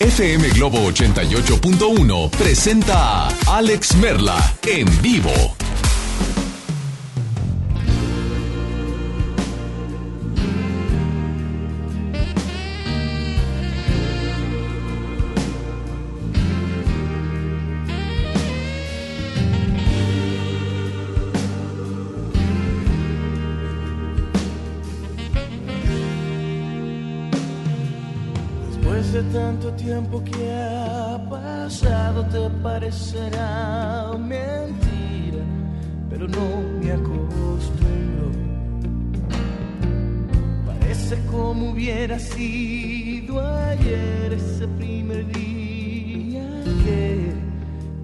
FM Globo 88.1 presenta a Alex Merla en vivo. Tanto tiempo que ha pasado te parecerá mentira, pero no me acostumbro. Parece como hubiera sido ayer ese primer día que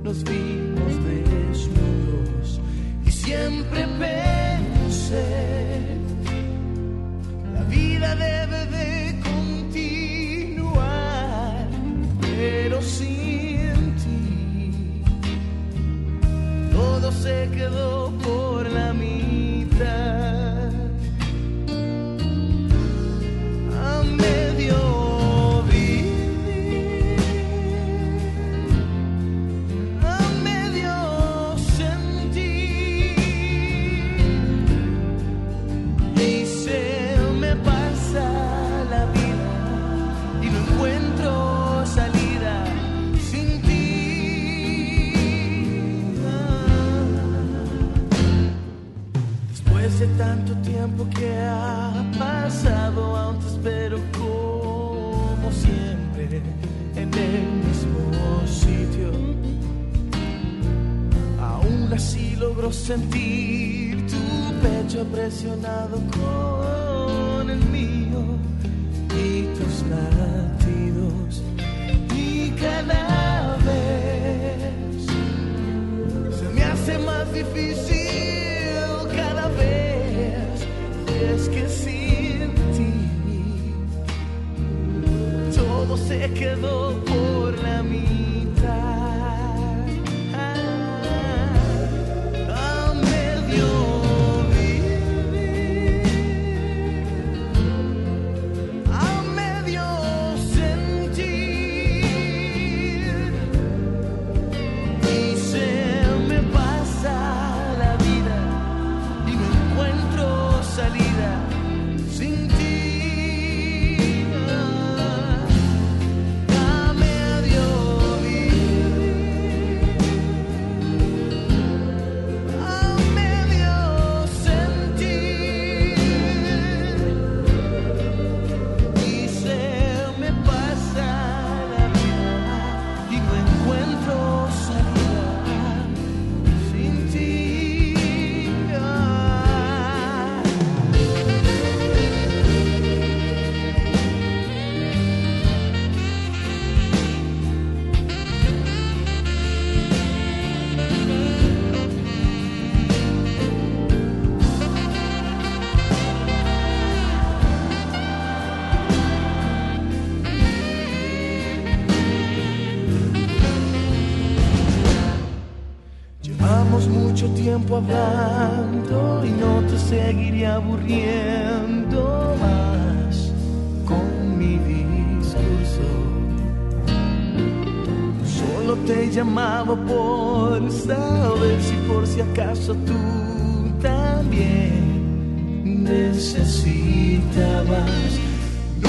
nos vimos desnudos y siempre pensé la vida debe de se quedó por la mitad. Tiempo que ha pasado, aún te espero como siempre en el mismo sitio. Aún así logro sentir tu pecho presionado con el mío y tus latidos. Y cada vez se me hace más difícil se quedó por y no te seguiré aburriendo más con mi discurso. Solo te llamaba por saber si por si acaso tú también necesitabas. No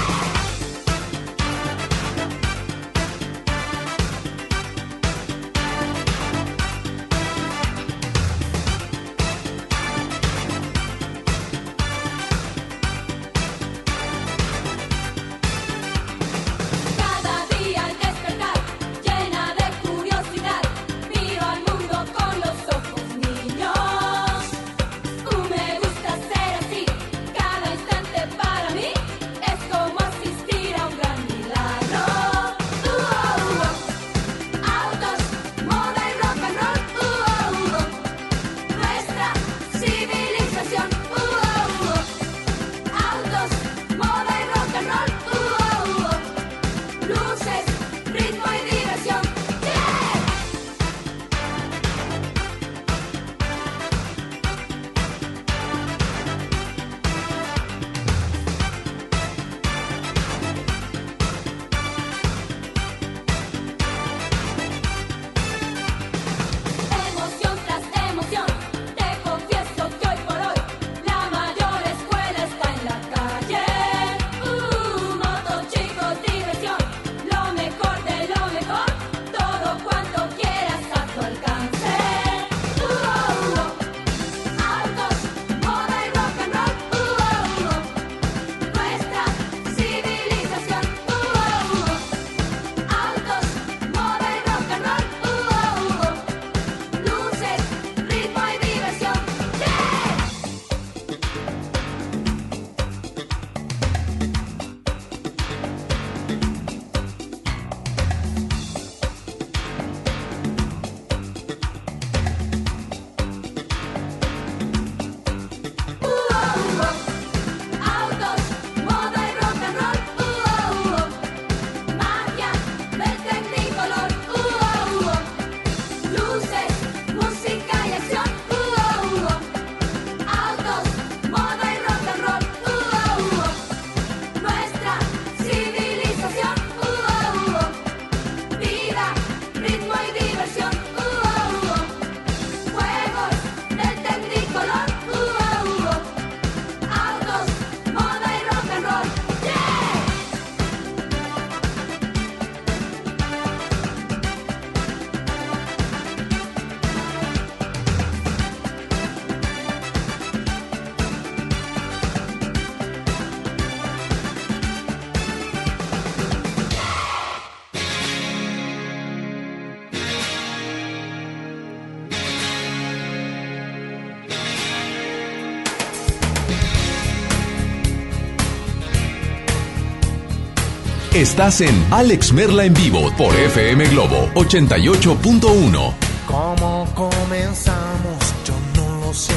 Estás en Alex Merla en vivo por FM Globo 88.1. ¿Cómo comenzamos? Yo no lo sé.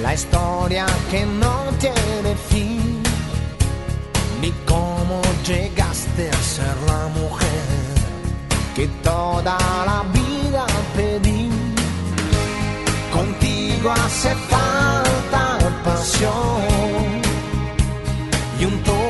La historia que no tiene fin. Ni cómo llegaste a ser la mujer que toda la vida pedí. Contigo hace falta pasión y un toque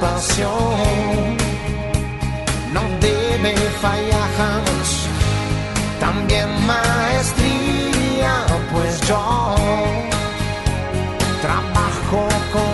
pasión. No debe fallar jamás. También maestría, pues yo trabajo con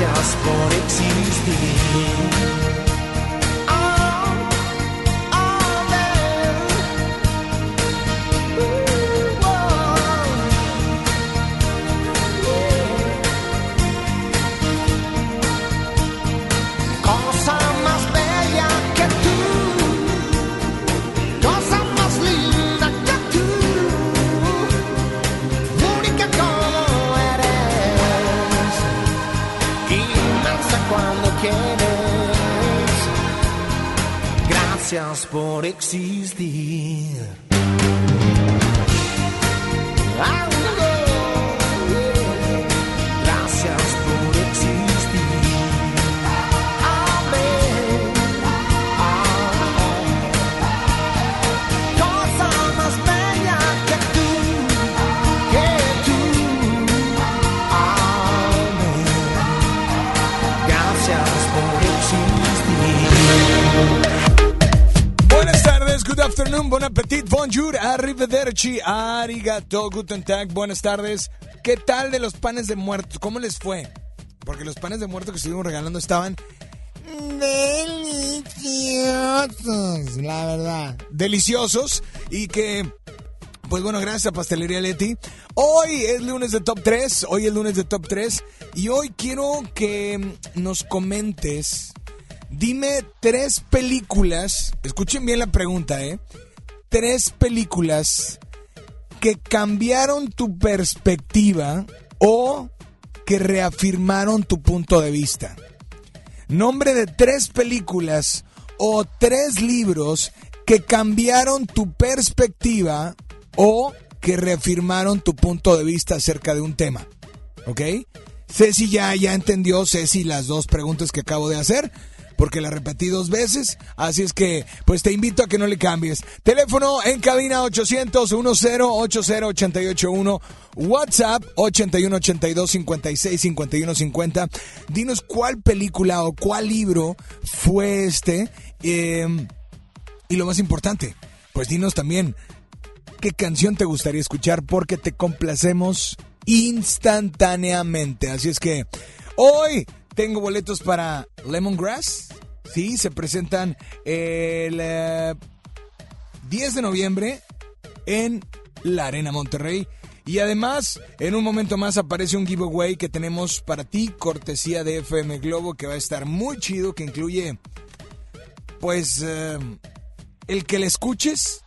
Gracias por existir. Oh, arigato, guten tag, buenas tardes. ¿Qué tal de los panes de muertos? ¿Cómo les fue? Porque los panes de muerto que estuvimos regalando estaban deliciosos, la verdad. Deliciosos y que pues bueno, gracias Pastelería Leti. Hoy es lunes de Top 3, hoy es lunes de Top 3 y hoy quiero que nos comentes, dime tres películas, escuchen bien la pregunta, ¿eh? Tres películas que cambiaron tu perspectiva o que reafirmaron tu punto de vista. Nombre de tres películas o tres libros que cambiaron tu perspectiva o que reafirmaron tu punto de vista acerca de un tema. ¿Ok? Ceci ya, ya entendió, Ceci, las dos preguntas que acabo de hacer porque la repetí dos veces, así es que pues te invito a que no le cambies. Teléfono en cabina 800 10 80 881 WhatsApp 81 82 56 51 50. Dinos cuál película o cuál libro fue este em, y lo más importante, pues dinos también qué canción te gustaría escuchar porque te complacemos instantáneamente. Así es que hoy tengo boletos para Lemongrass. Sí, se presentan el 10 eh, de noviembre en la Arena Monterrey. Y además, en un momento más aparece un giveaway que tenemos para ti, cortesía de FM Globo, que va a estar muy chido, que incluye, pues, eh, el que le escuches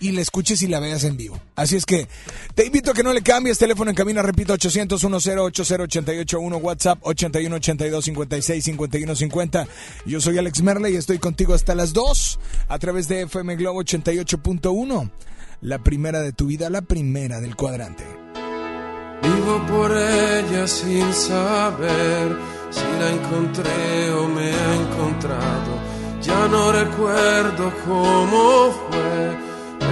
y la escuches y la veas en vivo. Así es que te invito a que no le cambies. Teléfono en camino, repito, 800 1080 WhatsApp 81 82 56 51 50. Yo soy Alex Merle y estoy contigo hasta las 2 a través de FM Globo 88.1. La primera de tu vida, la primera del cuadrante. Vivo por ella sin saber si la encontré o me ha encontrado. Ya no recuerdo cómo fue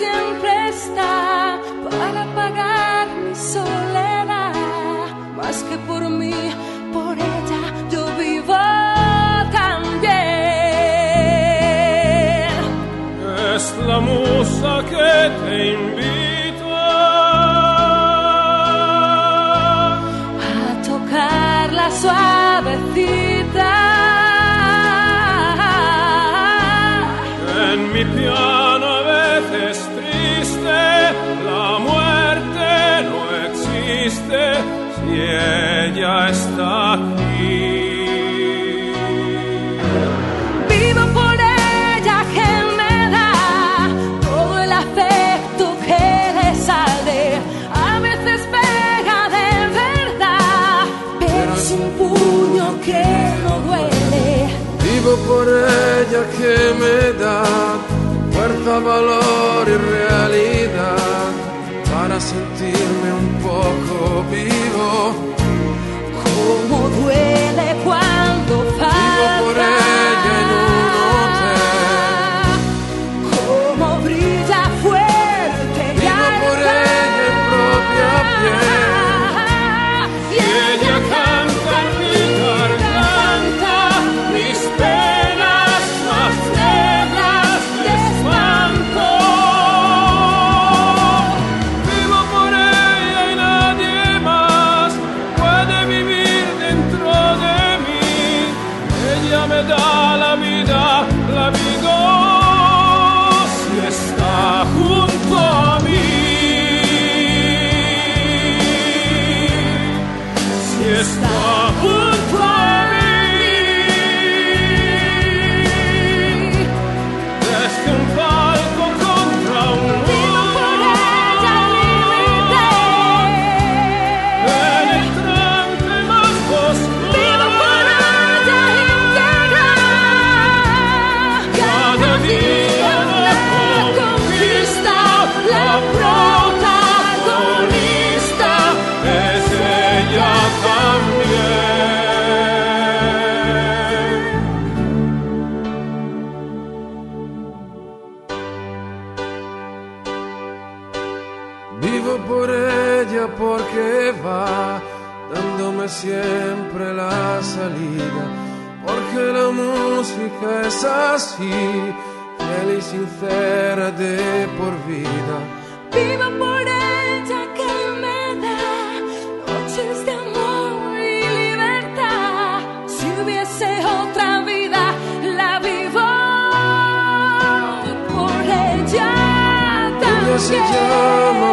siempre está para pagar mi soledad. Más que por mí, por ella yo vivo también. Es la musa que te está aquí. Vivo por ella que me da todo el afecto que le sale. A veces pega de verdad, pero es un puño que no duele. Vivo por ella que me da fuerza, valor y realidad para sentirme un poco vivo. Duele cuando es así, fiel y sincera de por vida. Vivo por ella que me da noches de amor y libertad. Si hubiese otra vida, la vivo por ella Ella se también. llama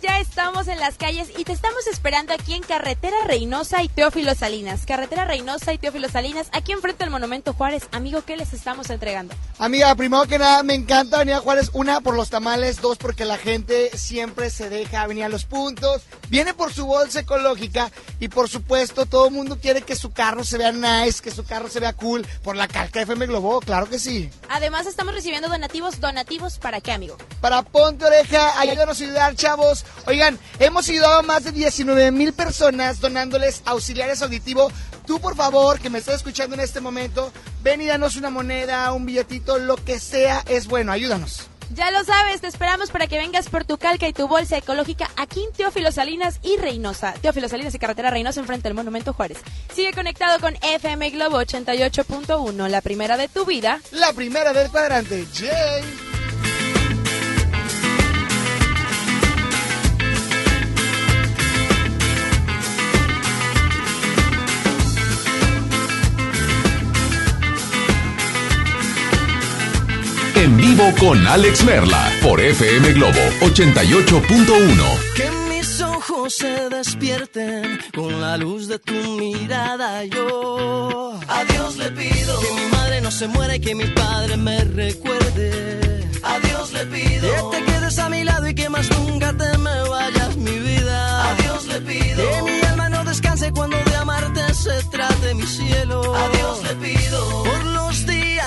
Ya estamos en las calles y te estamos esperando aquí en Carretera Reynosa y Teófilo Salinas. Carretera Reynosa y Teófilo Salinas, aquí enfrente del Monumento Juárez. Amigo, ¿qué les estamos entregando? Amiga, primero que nada, me encanta venir a Juárez. Una, por los tamales. Dos, porque la gente siempre se deja venir a los puntos. Viene por su bolsa ecológica. Y por supuesto, todo el mundo quiere que su carro se vea nice, que su carro se vea cool. Por la calca de FM Globo, claro que sí. Además, estamos recibiendo donativos. ¿Donativos para qué, amigo? Para Ponte Oreja, ayúdanos a ayudar, chavos. Oigan, hemos ayudado a más de 19 mil personas donándoles auxiliares auditivos. Tú, por favor, que me estás escuchando en este momento, ven y danos una moneda, un billetito, lo que sea, es bueno, ayúdanos. Ya lo sabes, te esperamos para que vengas por tu calca y tu bolsa ecológica aquí en Teófilo Salinas y Reynosa. Teófilo Salinas y Carretera Reynosa enfrente del Monumento Juárez. Sigue conectado con FM Globo 88.1, la primera de tu vida. La primera del cuadrante, Jay. Vivo con Alex Merla por FM Globo 88.1. Que mis ojos se despierten con la luz de tu mirada. Yo a Dios le pido que mi madre no se muera y que mi padre me recuerde. A Dios le pido que te quedes a mi lado y que más nunca te me vayas mi vida. A Dios le pido que mi alma no descanse cuando de amarte se trate mi cielo. A Dios le pido por los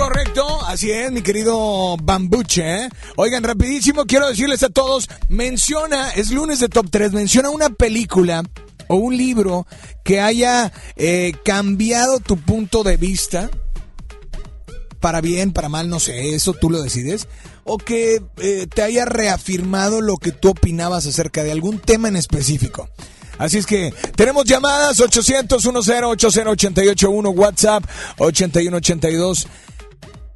Correcto, así es, mi querido Bambuche. ¿eh? Oigan, rapidísimo, quiero decirles a todos, menciona, es lunes de Top 3, menciona una película o un libro que haya eh, cambiado tu punto de vista, para bien, para mal, no sé, eso tú lo decides, o que eh, te haya reafirmado lo que tú opinabas acerca de algún tema en específico. Así es que tenemos llamadas 800 10 80 881 WhatsApp 8182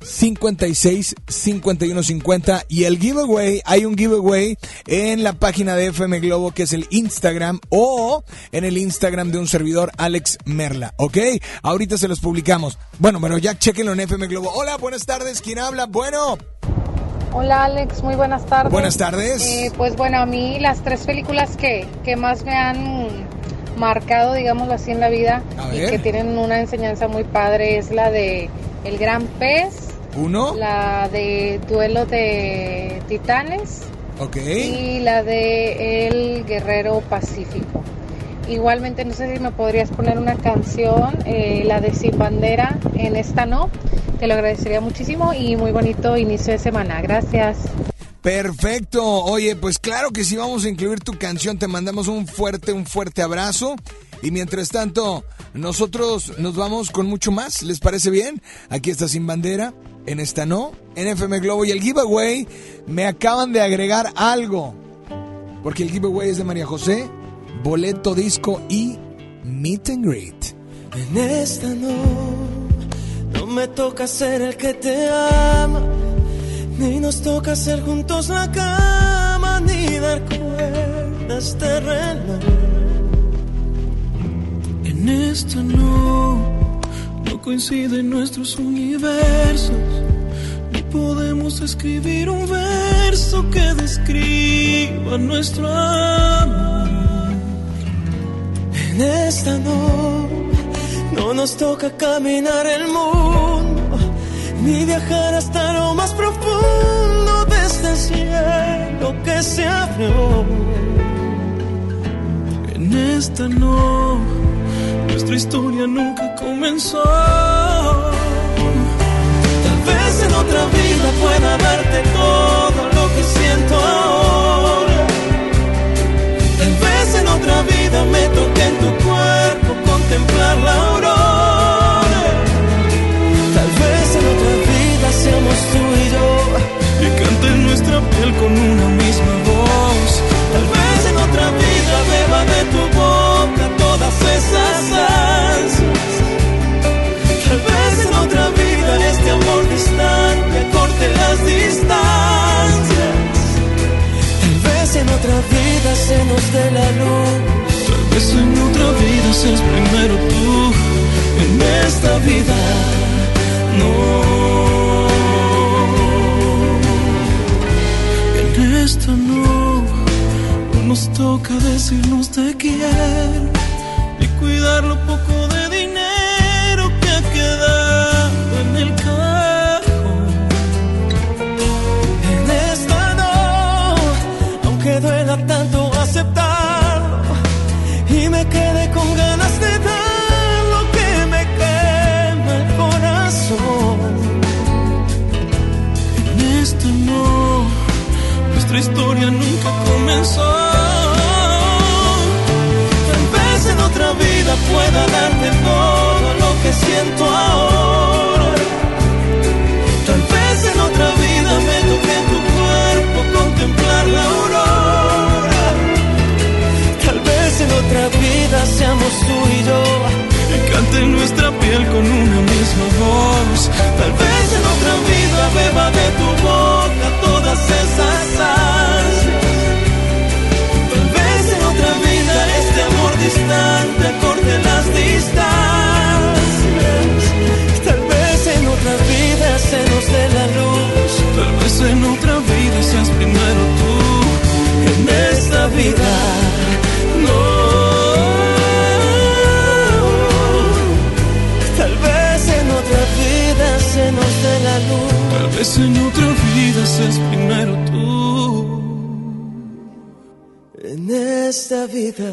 56 51 50 y el giveaway, hay un giveaway en la página de FM Globo que es el Instagram o en el Instagram de un servidor Alex Merla, ¿ok? Ahorita se los publicamos. Bueno, pero ya chequenlo en FM Globo. Hola, buenas tardes, ¿quién habla? Bueno. Hola Alex, muy buenas tardes. Buenas tardes. Eh, pues bueno, a mí las tres películas que, que más me han marcado, digámoslo así, en la vida y que tienen una enseñanza muy padre es la de El Gran Pez, Uno, la de Duelo de Titanes ok. y la de El Guerrero Pacífico. Igualmente, no sé si me podrías poner una canción, eh, la de Sin Bandera, en esta no. Te lo agradecería muchísimo y muy bonito inicio de semana. Gracias. Perfecto. Oye, pues claro que sí vamos a incluir tu canción. Te mandamos un fuerte, un fuerte abrazo. Y mientras tanto, nosotros nos vamos con mucho más. ¿Les parece bien? Aquí está Sin Bandera, en esta no, en FM Globo. Y el giveaway, me acaban de agregar algo. Porque el giveaway es de María José, boleto disco y meet and greet. En esta no, no me toca ser el que te ama, ni nos toca hacer juntos la cama, ni dar cuerdas de reloj. En esta no, no coinciden nuestros universos. Ni podemos escribir un verso que describa nuestro amor. En esta no, no nos toca caminar el mundo, ni viajar hasta lo más profundo desde el cielo que se abrió. En esta no, nuestra historia nunca comenzó. Tal vez en otra vida pueda darte todo lo que siento ahora. Tal vez en otra vida me toque en tu cuerpo contemplar la aurora. Tal vez en otra vida seamos tú primero tú. En esta vida no. En esta no, no nos toca decirnos te quiero. Ni cuidar lo poco de historia nunca comenzó. Tal vez en otra vida pueda darte todo lo que siento ahora. Tal vez en otra vida me toque tu cuerpo contemplar la aurora. Tal vez en otra vida seamos tú y yo. Y cante nuestra piel con una misma voz. Tal vez en otra vida beba de tu boca todas esas en otra vida seas primero tú. En esta vida no. Tal vez en otra vida se nos dé la luz. Tal vez en otra vida seas primero tú. En esta vida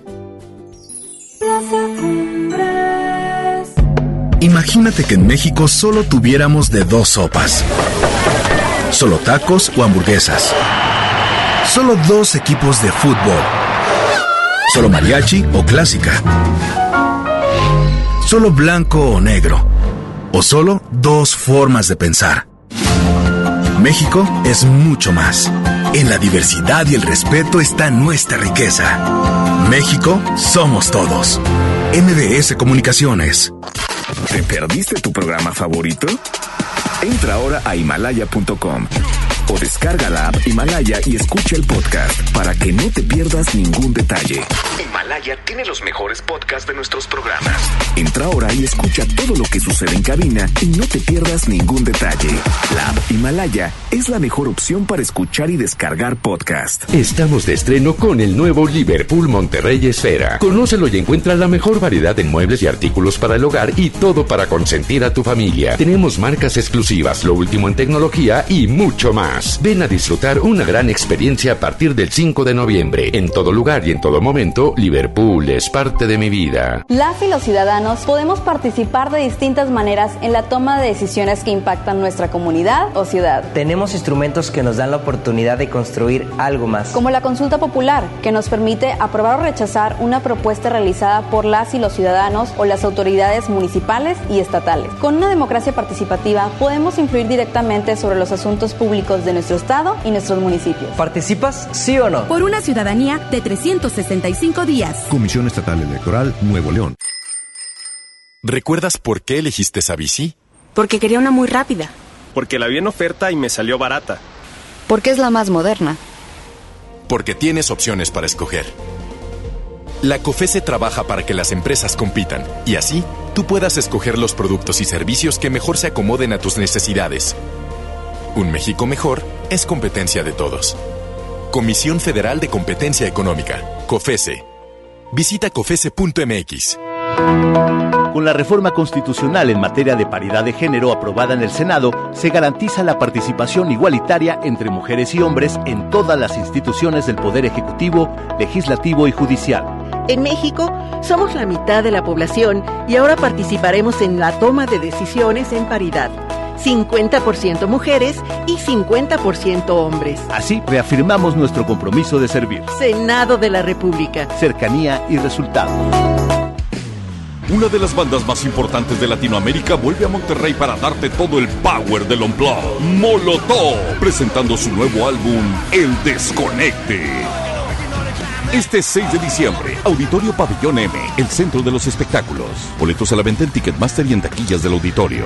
Imagínate que en México solo tuviéramos de dos sopas. Solo tacos o hamburguesas. Solo dos equipos de fútbol. Solo mariachi o clásica. Solo blanco o negro. O solo dos formas de pensar. México es mucho más. En la diversidad y el respeto está nuestra riqueza. México somos todos. MBS Comunicaciones. ¿Te perdiste tu programa favorito? Entra ahora a himalaya.com o descarga la app Himalaya y escucha el podcast para que no te pierdas ningún detalle. Himalaya tiene los mejores podcasts de nuestros programas. Entra ahora y escucha todo lo que sucede en cabina y no te pierdas ningún detalle. La app Himalaya es la mejor opción para escuchar y descargar podcast. Estamos de estreno con el nuevo Liverpool Monterrey Esfera. Conócelo y encuentra la mejor variedad de muebles y artículos para el hogar y todo para consentir a tu familia. Tenemos marcas exclusivas, lo último en tecnología y mucho más. Ven a disfrutar una gran experiencia a partir del 5 de noviembre. En todo lugar y en todo momento, Liverpool es parte de mi vida. Las y los ciudadanos podemos participar de distintas maneras en la toma de decisiones que impactan nuestra comunidad o ciudad. Tenemos instrumentos que nos dan la oportunidad de construir algo más. Como la consulta popular, que nos permite aprobar o rechazar una propuesta realizada por las y los ciudadanos o las autoridades municipales y estatales. Con una democracia participativa podemos influir directamente sobre los asuntos públicos de nuestro estado y nuestros municipios. ¿Participas, sí o no? Por una ciudadanía de 365 días. Comisión Estatal Electoral Nuevo León. ¿Recuerdas por qué elegiste esa bici? Porque quería una muy rápida. Porque la vi en oferta y me salió barata. Porque es la más moderna. Porque tienes opciones para escoger. La COFESE trabaja para que las empresas compitan y así tú puedas escoger los productos y servicios que mejor se acomoden a tus necesidades. Un México mejor es competencia de todos. Comisión Federal de Competencia Económica, COFESE. Visita COFESE.mx. Con la reforma constitucional en materia de paridad de género aprobada en el Senado, se garantiza la participación igualitaria entre mujeres y hombres en todas las instituciones del Poder Ejecutivo, Legislativo y Judicial. En México somos la mitad de la población y ahora participaremos en la toma de decisiones en paridad. 50% mujeres y 50% hombres. Así reafirmamos nuestro compromiso de servir. Senado de la República. Cercanía y resultados. Una de las bandas más importantes de Latinoamérica vuelve a Monterrey para darte todo el power del Unplugged. Molotov, presentando su nuevo álbum, El Desconecte. Este 6 de diciembre, Auditorio Pabellón M, el centro de los espectáculos. Boletos a la venta en Ticketmaster y en taquillas del auditorio.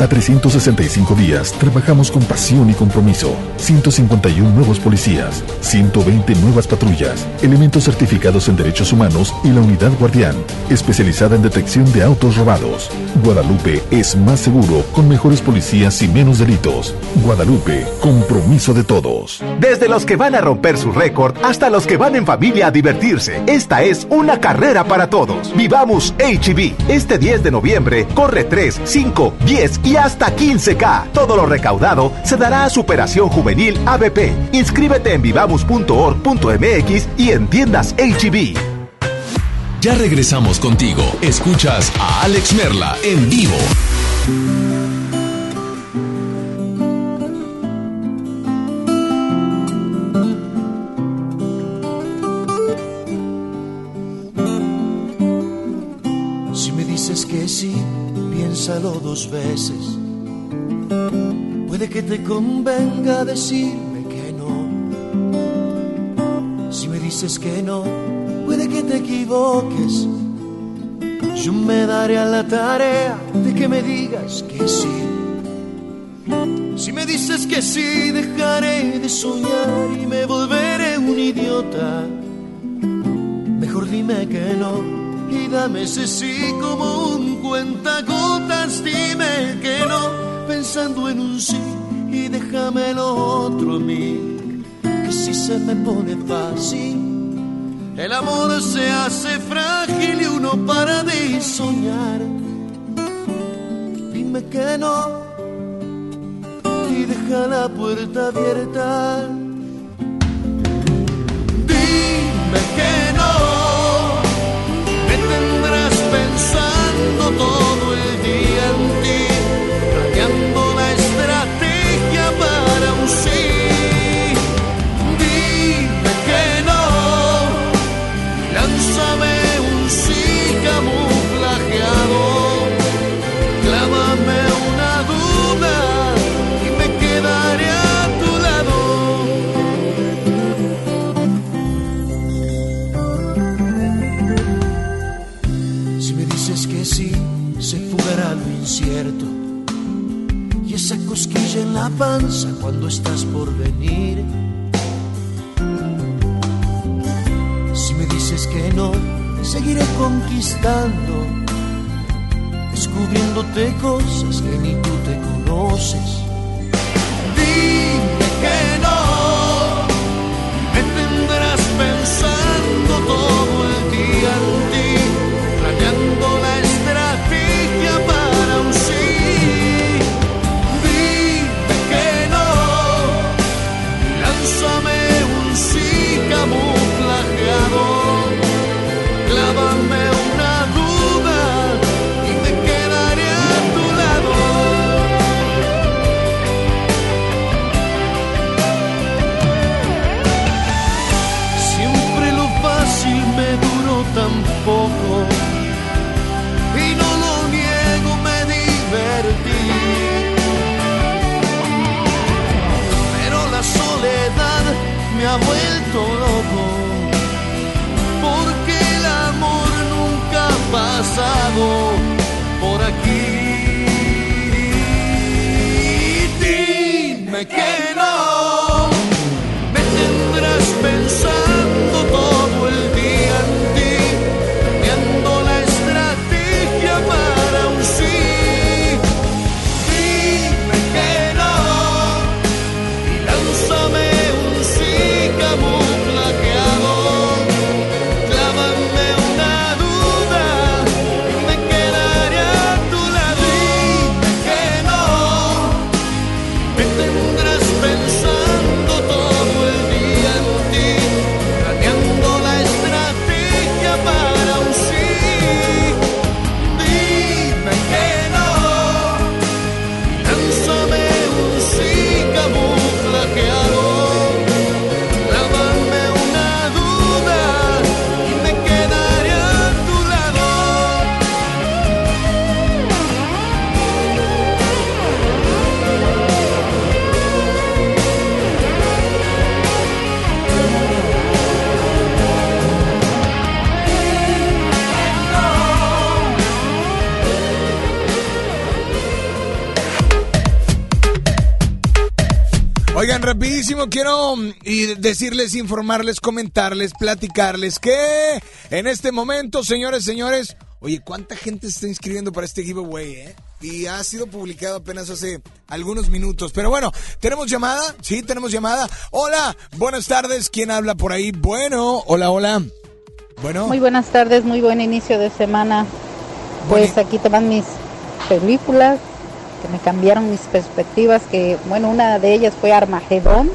A 365 días, trabajamos con pasión y compromiso. 151 nuevos policías, 120 nuevas patrullas, elementos certificados en derechos humanos y la unidad guardián, especializada en detección de autos robados. Guadalupe es más seguro, con mejores policías y menos delitos. Guadalupe, compromiso de todos. Desde los que van a romper su récord hasta los que van en familia a divertirse, esta es una carrera para todos. Vivamos HB. Este 10 de noviembre, corre 3, 5, 10 y hasta 15K. Todo lo recaudado se dará a Superación Juvenil ABP. Inscríbete en vivamos.org.mx y en tiendas HB. Ya regresamos contigo. Escuchas a Alex Merla en vivo. Si me dices que sí, piénsalo dos veces. Puede que te convenga decirme que no. Si me dices que no, puede que te equivoques. Yo me daré a la tarea de que me digas que sí. Si me dices que sí, dejaré de soñar y me volveré un idiota. Mejor dime que no y dame ese sí como un cuentagotas. Dime que no, pensando en un sí y déjame lo otro a mí. Que si se me pone fácil, el amor se hace frágil y uno para de soñar. Dime que no y deja la puerta abierta. Dime que en la panza cuando estás por venir. Si me dices que no, seguiré conquistando, descubriéndote cosas que ni tú te conoces. Dime que no, me tendrás pensando todo el día en ti, Oigan, rapidísimo, quiero mm, decirles, informarles, comentarles, platicarles que en este momento, señores, señores, oye, ¿cuánta gente se está inscribiendo para este giveaway, eh? Y ha sido publicado apenas hace algunos minutos. Pero bueno, ¿tenemos llamada? Sí, tenemos llamada. Hola, buenas tardes. ¿Quién habla por ahí? Bueno, hola, hola. Bueno. Muy buenas tardes, muy buen inicio de semana. Pues aquí te van mis películas que me cambiaron mis perspectivas, que bueno, una de ellas fue Armagedón,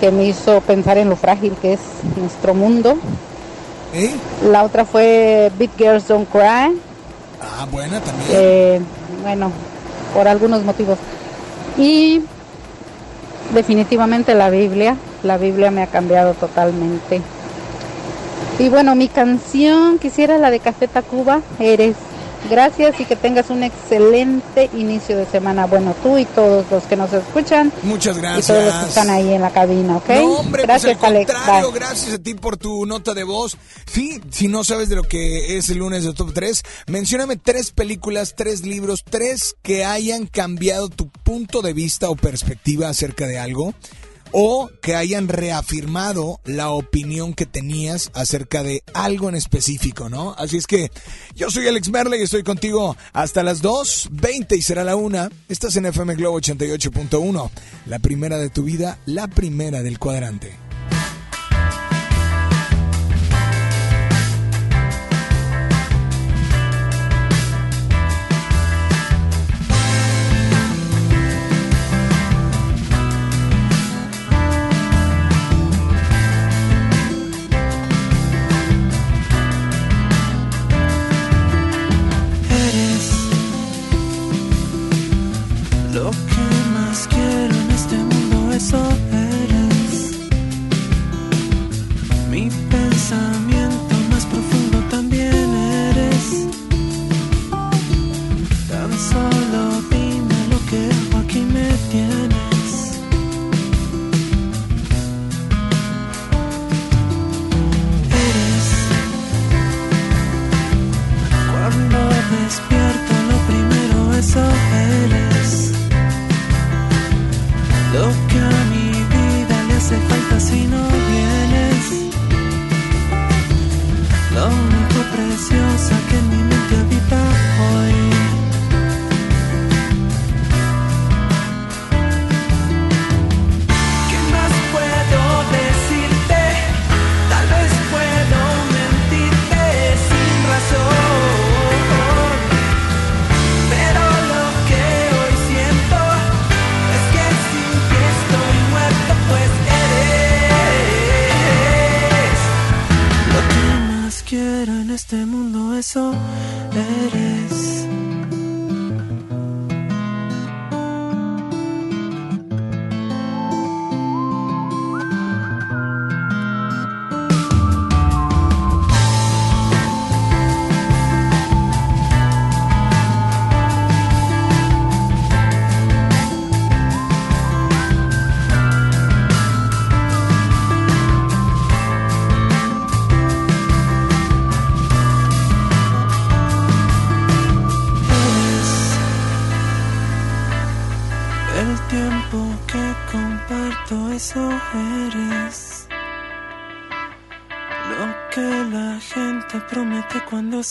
que me hizo pensar en lo frágil que es nuestro mundo. La otra fue Big Girls Don't Cry, Ah, buena también. eh, bueno, por algunos motivos. Y definitivamente la Biblia, la Biblia me ha cambiado totalmente. Y bueno, mi canción quisiera la de Café Tacuba, Eres. Gracias y que tengas un excelente inicio de semana. Bueno, tú y todos los que nos escuchan. Muchas Y todos los gracias. que están ahí en la cabina, ¿ok? No, hombre, gracias, pues al Alex. contrario, gracias a ti por tu nota de voz. Sí, si no sabes de lo que es el lunes de Top 3, mencióname tres películas, tres libros, tres que hayan cambiado tu punto de vista o perspectiva acerca de algo. O que hayan reafirmado la opinión que tenías acerca de algo en específico, ¿no? Así es que yo soy Alex Merle y estoy contigo hasta las 2.20 y será la 1. Estás en FM Globo 88.1, la primera de tu vida, la primera del cuadrante.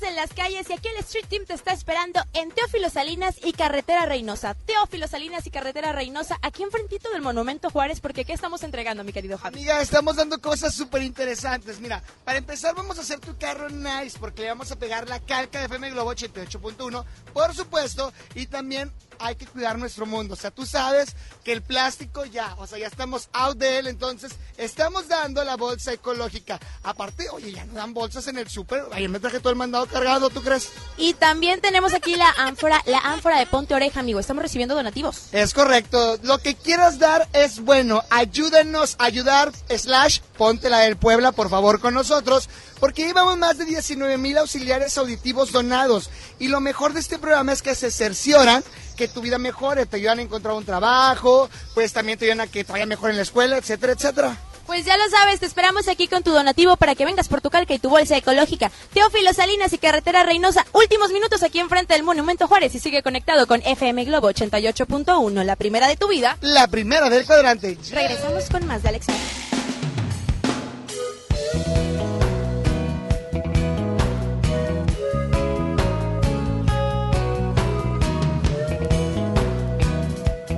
en la las calles y aquí el Street Team te está esperando en Teófilo Salinas y Carretera Reynosa. Teófilo Salinas y Carretera Reynosa, aquí enfrentito del Monumento Juárez, porque ¿qué estamos entregando, mi querido Javi? Amiga, estamos dando cosas súper interesantes. Mira, para empezar vamos a hacer tu carro nice porque le vamos a pegar la calca de FM Globo 88.1, por supuesto, y también hay que cuidar nuestro mundo. O sea, tú sabes que el plástico ya, o sea, ya estamos out de él, entonces estamos dando la bolsa ecológica. Aparte, oye, ya no dan bolsas en el súper. Ayer me traje todo el mandado cargado, ¿tú crees? Y también tenemos aquí la ánfora, la ánfora de Ponte Oreja, amigo. Estamos recibiendo donativos. Es correcto. Lo que quieras dar es bueno. Ayúdenos a ayudar, slash, ponte la del Puebla, por favor, con nosotros. Porque llevamos más de 19 mil auxiliares auditivos donados. Y lo mejor de este programa es que se cercioran que tu vida mejore. Te ayudan a encontrar un trabajo, pues también te ayudan a que te vaya mejor en la escuela, etcétera, etcétera. Pues ya lo sabes, te esperamos aquí con tu donativo para que vengas por tu calca y tu bolsa ecológica. Teófilo Salinas y Carretera Reynosa, últimos minutos aquí enfrente del Monumento Juárez y sigue conectado con FM Globo 88.1, la primera de tu vida. La primera del cuadrante. Regresamos con más de Alex.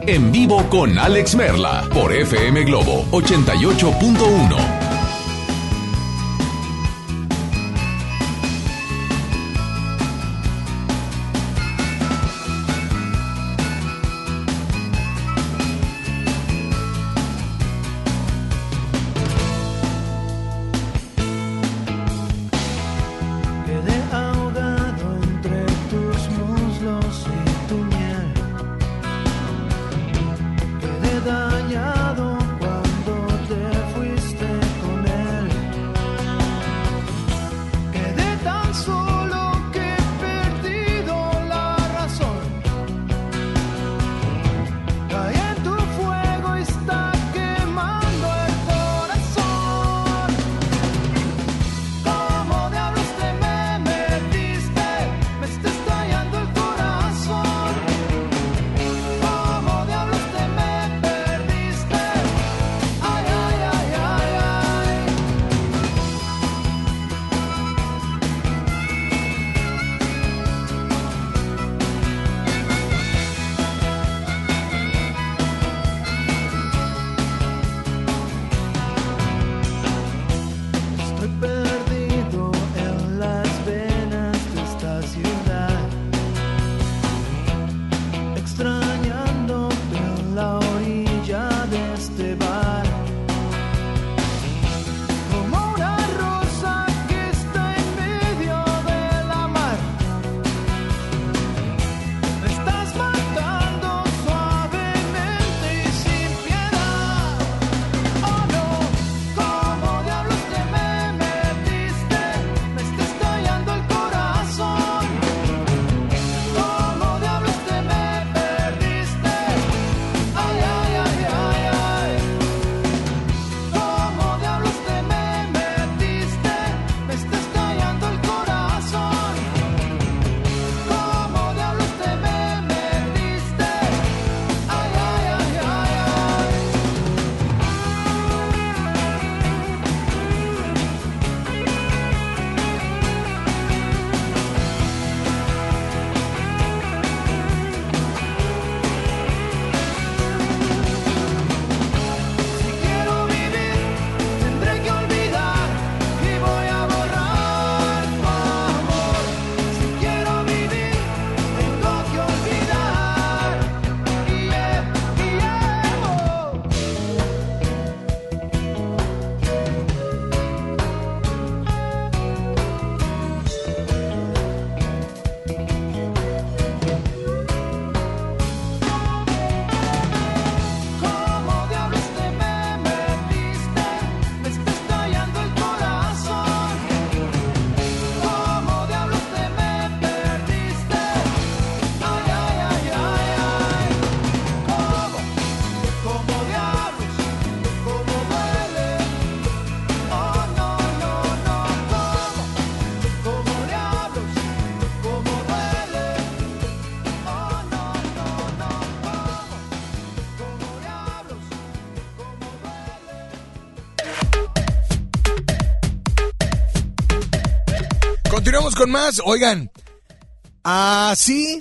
En vivo con Alex Merla por FM Globo 88.1. Continuamos con más. Oigan, así,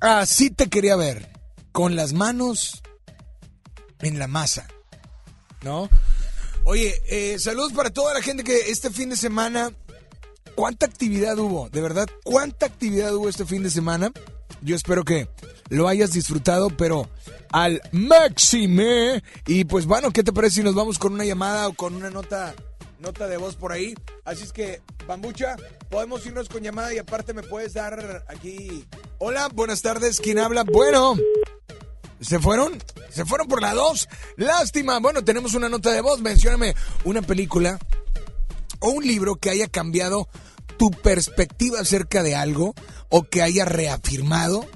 así te quería ver. Con las manos en la masa. ¿No? Oye, eh, saludos para toda la gente que este fin de semana. ¿Cuánta actividad hubo? De verdad, ¿cuánta actividad hubo este fin de semana? Yo espero que lo hayas disfrutado, pero al máxime. Y pues bueno, ¿qué te parece si nos vamos con una llamada o con una nota, nota de voz por ahí? Así es que, Bambucha, podemos irnos con llamada y aparte me puedes dar aquí. Hola, buenas tardes, ¿quién habla? Bueno. ¿Se fueron? ¿Se fueron por la 2? Lástima. Bueno, tenemos una nota de voz. Mencióname una película o un libro que haya cambiado tu perspectiva acerca de algo o que haya reafirmado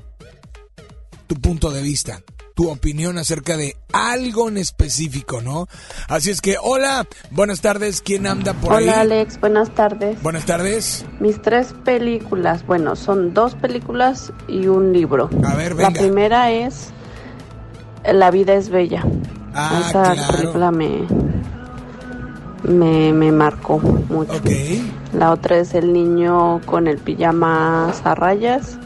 tu punto de vista, tu opinión acerca de algo en específico, ¿no? Así es que, hola, buenas tardes, ¿quién anda por ahí? Hola Alex, buenas tardes. Buenas tardes. Mis tres películas, bueno, son dos películas y un libro. A ver, La primera es La vida es bella. Ah, Esa claro. película me, me, me marcó mucho. La otra es El niño con el pijama a rayas.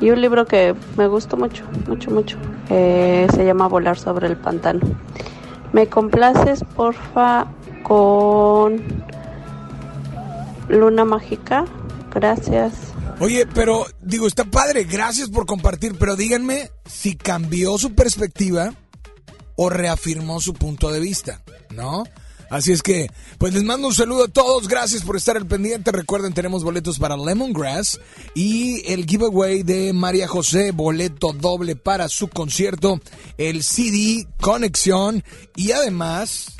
Y un libro que me gustó mucho, mucho, mucho. Eh, se llama Volar sobre el pantano. ¿Me complaces, porfa, con Luna Mágica? Gracias. Oye, pero digo, está padre, gracias por compartir, pero díganme si cambió su perspectiva o reafirmó su punto de vista, ¿no? Así es que, pues les mando un saludo a todos, gracias por estar al pendiente. Recuerden, tenemos boletos para Lemongrass y el giveaway de María José, boleto doble para su concierto, el CD Conexión y además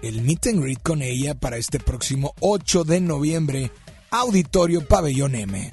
el meet and greet con ella para este próximo 8 de noviembre, Auditorio Pabellón M.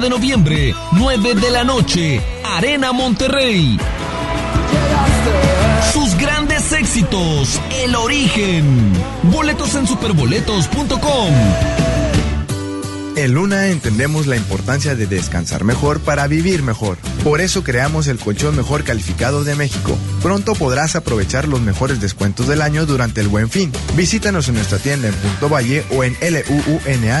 30 de noviembre, 9 de la noche, Arena Monterrey. Sus grandes éxitos, El Origen. Boletos en superboletos.com. En Luna entendemos la importancia de descansar mejor para vivir mejor. Por eso creamos el colchón mejor calificado de México. Pronto podrás aprovechar los mejores descuentos del año durante el buen fin. Visítanos en nuestra tienda en Punto Valle o en luuna.mx.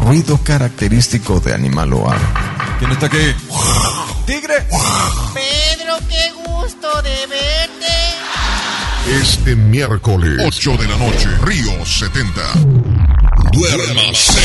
Ruido característico de animal o ave. ¿Quién está aquí? ¡Tigre! Pedro, qué gusto de verte. Este miércoles, 8 de la noche, Río 70. Duérmase.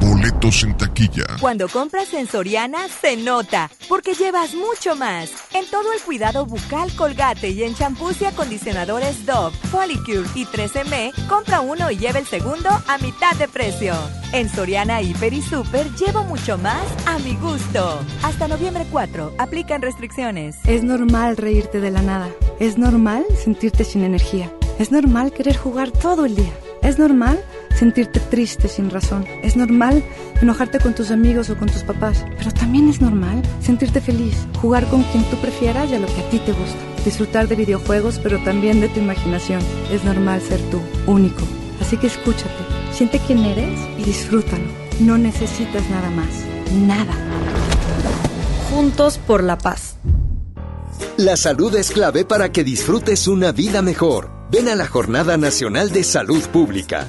Boletos en taquilla. Cuando compras en Soriana se nota, porque llevas mucho más. En todo el cuidado bucal Colgate y en champús y acondicionadores Dove, Folicure y 13M, compra uno y lleva el segundo a mitad de precio. En Soriana Hiper y Super llevo mucho más a mi gusto. Hasta noviembre 4, aplican restricciones. Es normal reírte de la nada. Es normal sentirte sin energía. Es normal querer jugar todo el día. Es normal sentirte triste sin razón. Es normal enojarte con tus amigos o con tus papás. Pero también es normal sentirte feliz, jugar con quien tú prefieras y a lo que a ti te gusta. Disfrutar de videojuegos, pero también de tu imaginación. Es normal ser tú, único. Así que escúchate, siente quién eres y disfrútalo. No necesitas nada más. Nada. Juntos por la paz. La salud es clave para que disfrutes una vida mejor. Ven a la Jornada Nacional de Salud Pública.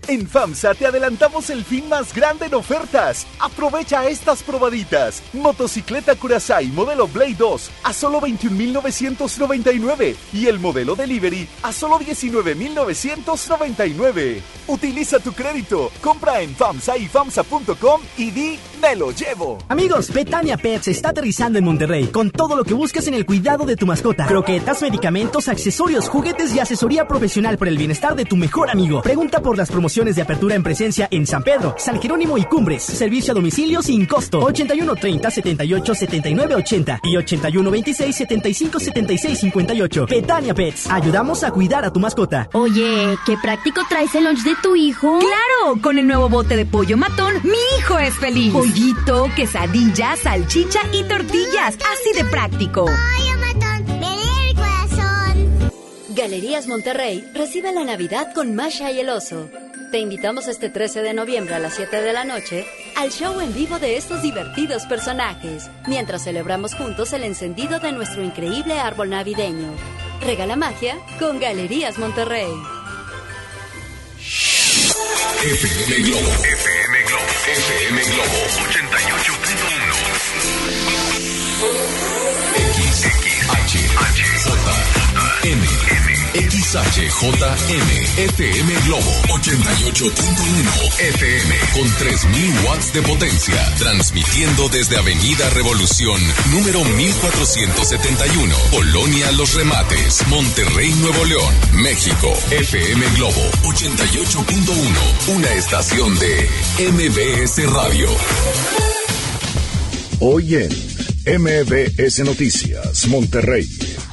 En FAMSA te adelantamos el fin más grande en ofertas. Aprovecha estas probaditas. Motocicleta Curaçao modelo Blade 2 a solo 21.999 y el modelo Delivery a solo 19.999. Utiliza tu crédito, compra en FAMSA y FAMSA.com y di me lo llevo. Amigos, Betania Pets está aterrizando en Monterrey con todo lo que buscas en el cuidado de tu mascota. Croquetas, medicamentos, accesorios, juguetes y asesoría profesional por el bienestar de tu mejor amigo. Pregunta por las promociones de apertura en presencia en San Pedro, San Jerónimo y Cumbres. Servicio a domicilio sin costo. 81 30 78 79 80 y 81 26 75 76 58. Betania Pets. Ayudamos a cuidar a tu mascota. Oye, qué práctico traes el lunch de tu hijo. ¡Claro! Con el nuevo bote de pollo matón, mi hijo es feliz. Pollito, quesadilla, salchicha y tortillas. Así de práctico. Pollo matón, me lee el corazón. Galerías Monterrey recibe la Navidad con Masha y el oso. Te invitamos este 13 de noviembre a las 7 de la noche al show en vivo de estos divertidos personajes, mientras celebramos juntos el encendido de nuestro increíble árbol navideño. Regala magia con Galerías Monterrey. FM Globo. FM Globo. FM Globo 88.1. X, X, H, H, M, XHJM, FM Globo 88.1 FM con 3000 watts de potencia, transmitiendo desde Avenida Revolución, número 1471, Colonia Los Remates, Monterrey, Nuevo León, México. FM Globo 88.1, una estación de MBS Radio. Hoy en MBS Noticias, Monterrey.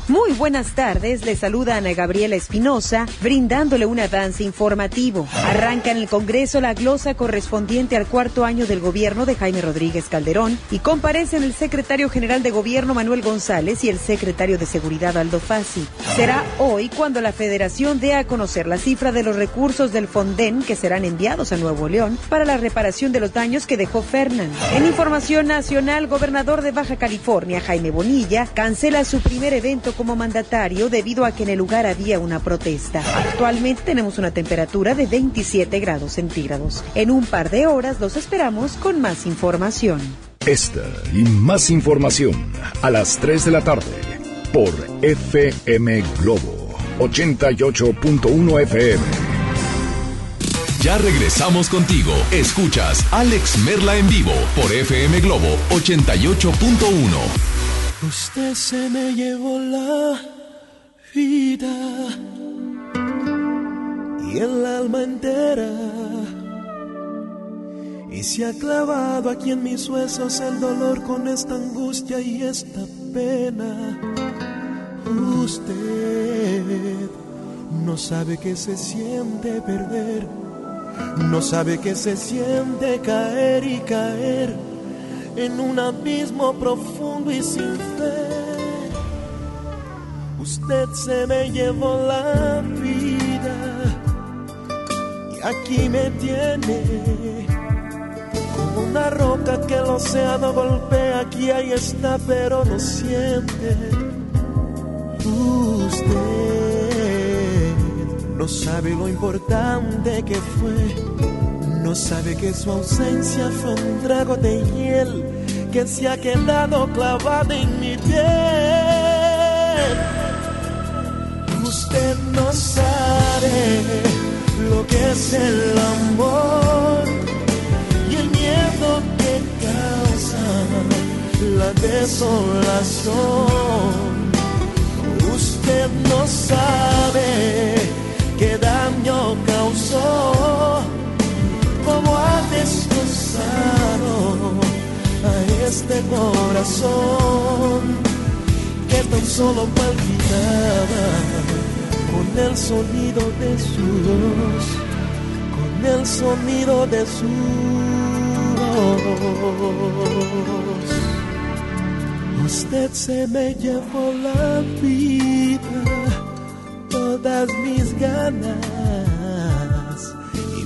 Muy buenas tardes, le saluda Ana Gabriela Espinosa, brindándole un avance informativo. Arranca en el Congreso la glosa correspondiente al cuarto año del gobierno de Jaime Rodríguez Calderón y comparecen el secretario general de gobierno Manuel González y el secretario de Seguridad Aldo Fassi. Será hoy cuando la Federación dé a conocer la cifra de los recursos del Fonden que serán enviados a Nuevo León para la reparación de los daños que dejó Fernán. En información nacional, gobernador de Baja California, Jaime Bonilla, cancela su primer evento como mandatario debido a que en el lugar había una protesta. Actualmente tenemos una temperatura de 27 grados centígrados. En un par de horas los esperamos con más información. Esta y más información a las 3 de la tarde por FM Globo 88.1 FM. Ya regresamos contigo. Escuchas Alex Merla en vivo por FM Globo 88.1. Usted se me llevó la vida y el alma entera. Y se ha clavado aquí en mis huesos el dolor con esta angustia y esta pena. Usted no sabe que se siente perder, no sabe que se siente caer y caer en un abismo profundo y sin fe. Usted se me llevó la vida y aquí me tiene como una roca que el océano golpea. Aquí ahí está, pero no siente. Usted no sabe lo importante que fue no sabe que su ausencia fue un trago de hiel que se ha quedado clavado en mi piel. Usted no sabe lo que es el amor y el miedo que causa la desolación. Usted no sabe qué daño causó a este corazón que tan solo palpitaba con el sonido de su voz, con el sonido de su voz. Usted se me llevó la vida, todas mis ganas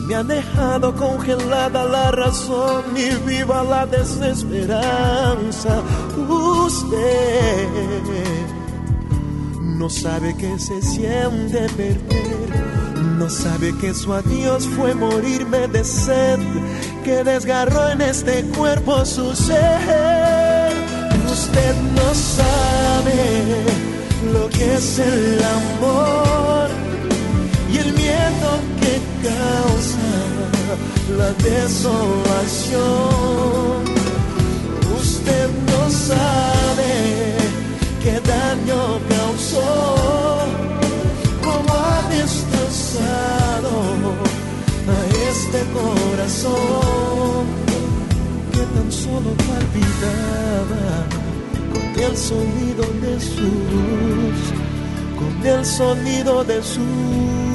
me ha dejado congelada la razón y viva la desesperanza. Usted no sabe que se siente perder, no sabe que su adiós fue morirme de sed, que desgarró en este cuerpo su ser. Usted no sabe lo que es el amor causa la desolación. Usted no sabe qué daño causó, cómo ha destrozado a este corazón que tan solo palpitaba con el sonido de su voz, con el sonido de su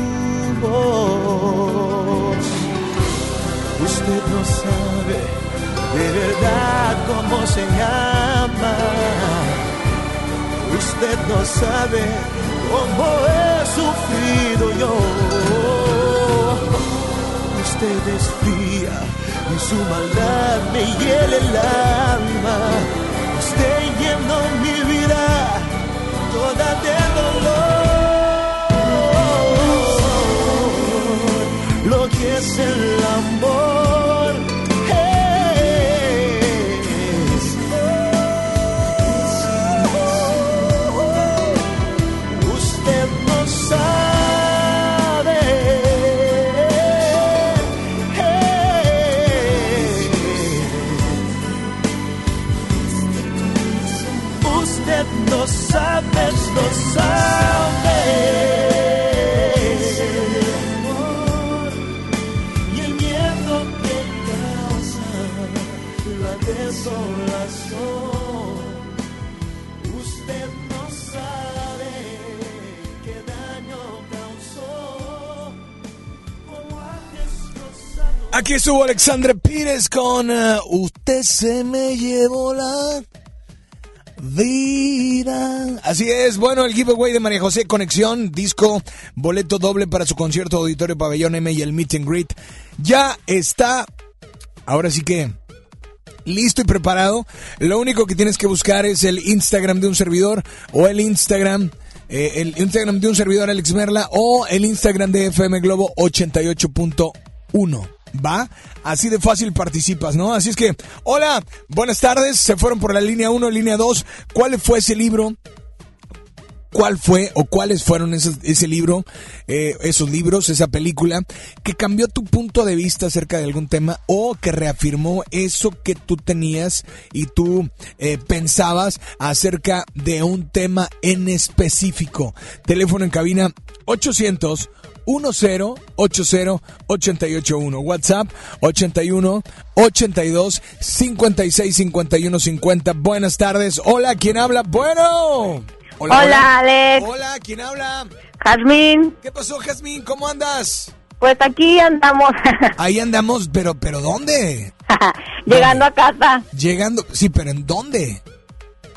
Usted no sabe de verdad cómo se llama. Usted no sabe cómo he sufrido yo. Usted es fría y su maldad me hiela el alma. Usted llenó mi vida toda de dolor. Que es el amor. Es. Usted no sabe. Usted no sabe, no sabe. Aquí estuvo Alexandre Pires con uh, Usted se me llevó la vida. Así es, bueno, el giveaway de María José Conexión, disco, boleto doble para su concierto Auditorio Pabellón M y el Meet and Greet. Ya está, ahora sí que listo y preparado. Lo único que tienes que buscar es el Instagram de un servidor o el Instagram, eh, el Instagram de un servidor Alex Merla o el Instagram de FM Globo 88.1. ¿Va? Así de fácil participas, ¿no? Así es que, hola, buenas tardes, se fueron por la línea 1, línea 2. ¿Cuál fue ese libro? cuál fue o cuáles fueron esos, ese libro, eh, esos libros, esa película, que cambió tu punto de vista acerca de algún tema o que reafirmó eso que tú tenías y tú eh, pensabas acerca de un tema en específico. Teléfono en cabina 800 1080-881. WhatsApp 81 82 56 51 50. Buenas tardes. Hola, ¿quién habla? Bueno. Hola, Alex. Hola, ¿quién habla? Jazmín. ¿Qué pasó, Jazmín? ¿Cómo andas? Pues aquí andamos. Ahí andamos, pero, pero ¿dónde? Llegando a casa. Llegando, sí, pero ¿en dónde?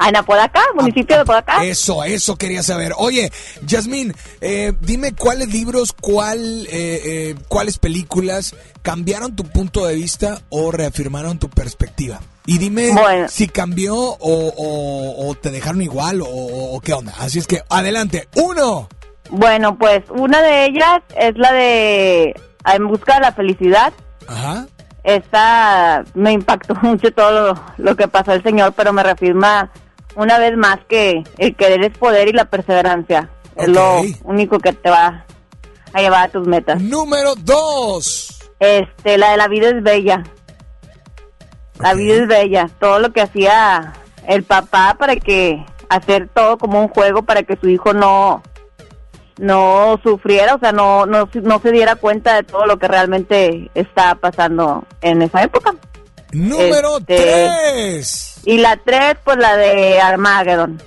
En Apodaca, municipio de Apodaca. Eso, eso quería saber. Oye, Yasmín, eh, dime cuáles libros, cuál, eh, eh, cuáles películas cambiaron tu punto de vista o reafirmaron tu perspectiva. Y dime si cambió o, te dejaron igual o, qué onda. Así es que, adelante. Uno. Bueno, pues una de ellas es la de En busca de la felicidad. Ajá. Esta me impactó mucho todo lo, lo que pasó el señor, pero me reafirma una vez más que el querer es poder y la perseverancia es lo único que te va a llevar a tus metas. Número dos. Este, la de la vida es bella. La vida es bella. Todo lo que hacía el papá para que hacer todo como un juego para que su hijo no no sufriera, o sea, no, no, no se diera cuenta de todo lo que realmente está pasando en esa época. Número este, tres. Y la tres, pues la de Armageddon.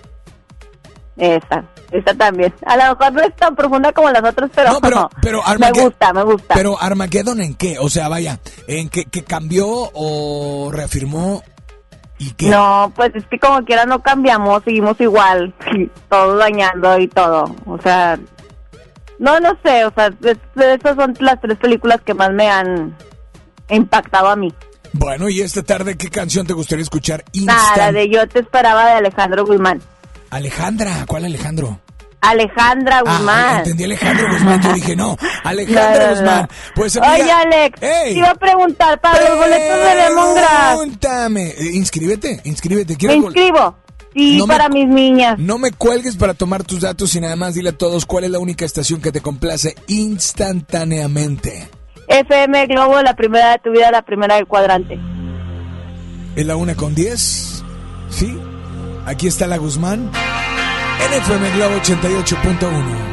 Esa, esa también. A lo mejor no es tan profunda como las otras, pero, pero, pero me gusta, me gusta. Pero Armageddon en qué? O sea, vaya, ¿en qué, que cambió o reafirmó ¿Y qué? No, pues es que como quiera no cambiamos, seguimos igual, todo dañando y todo. O sea, no, no sé, o sea, esas son las tres películas que más me han impactado a mí. Bueno, y esta tarde, ¿qué canción te gustaría escuchar? Nada, de Yo te esperaba de Alejandro Guzmán. Alejandra, ¿cuál Alejandro? Alejandra ah, Guzmán. Ah, entendí Alejandro Guzmán, yo dije no, Alejandra Guzmán. Pues Oye Alex, te iba a preguntar para los boletos de Lemongrass. Pregúntame, eh, inscríbete, inscríbete. Quiero me inscribo. Sí, para mis niñas. No me cuelgues para tomar tus datos y nada más dile a todos cuál es la única estación que te complace instantáneamente. FM Globo, la primera de tu vida, la primera del cuadrante. ¿Es la una con 10? ¿Sí? Aquí está la Guzmán. En FM Globo 88.1.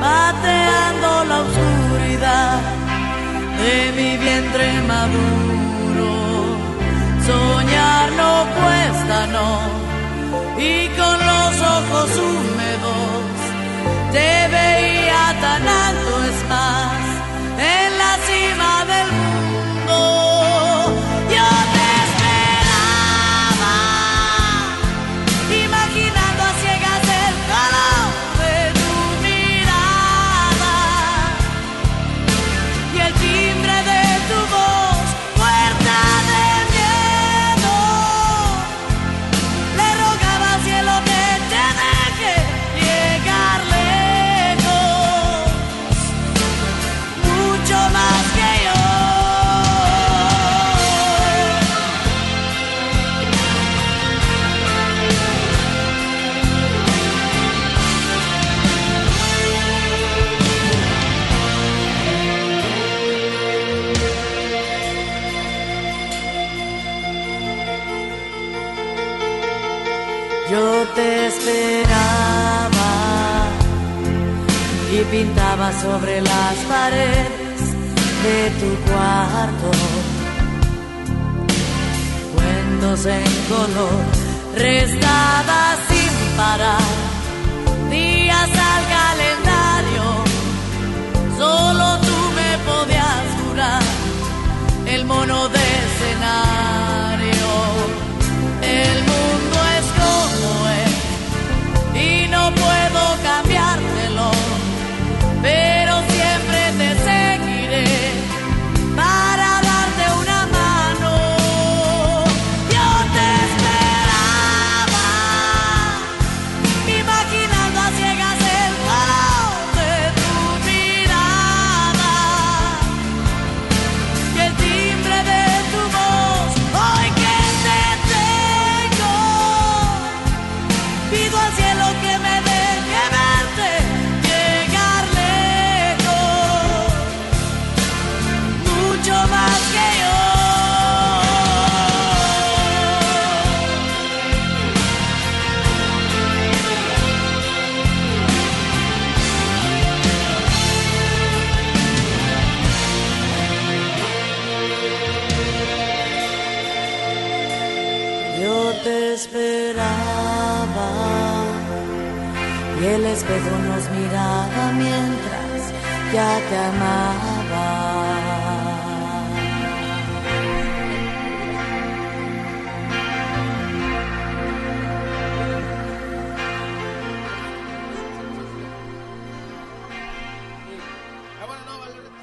pateando la oscuridad de mi vientre maduro. Soñar no cuesta, no, y con los ojos húmedos te veía tan alto, es más, te esperaba y pintaba sobre las paredes de tu cuarto. Cuentos en color, restaba sin parar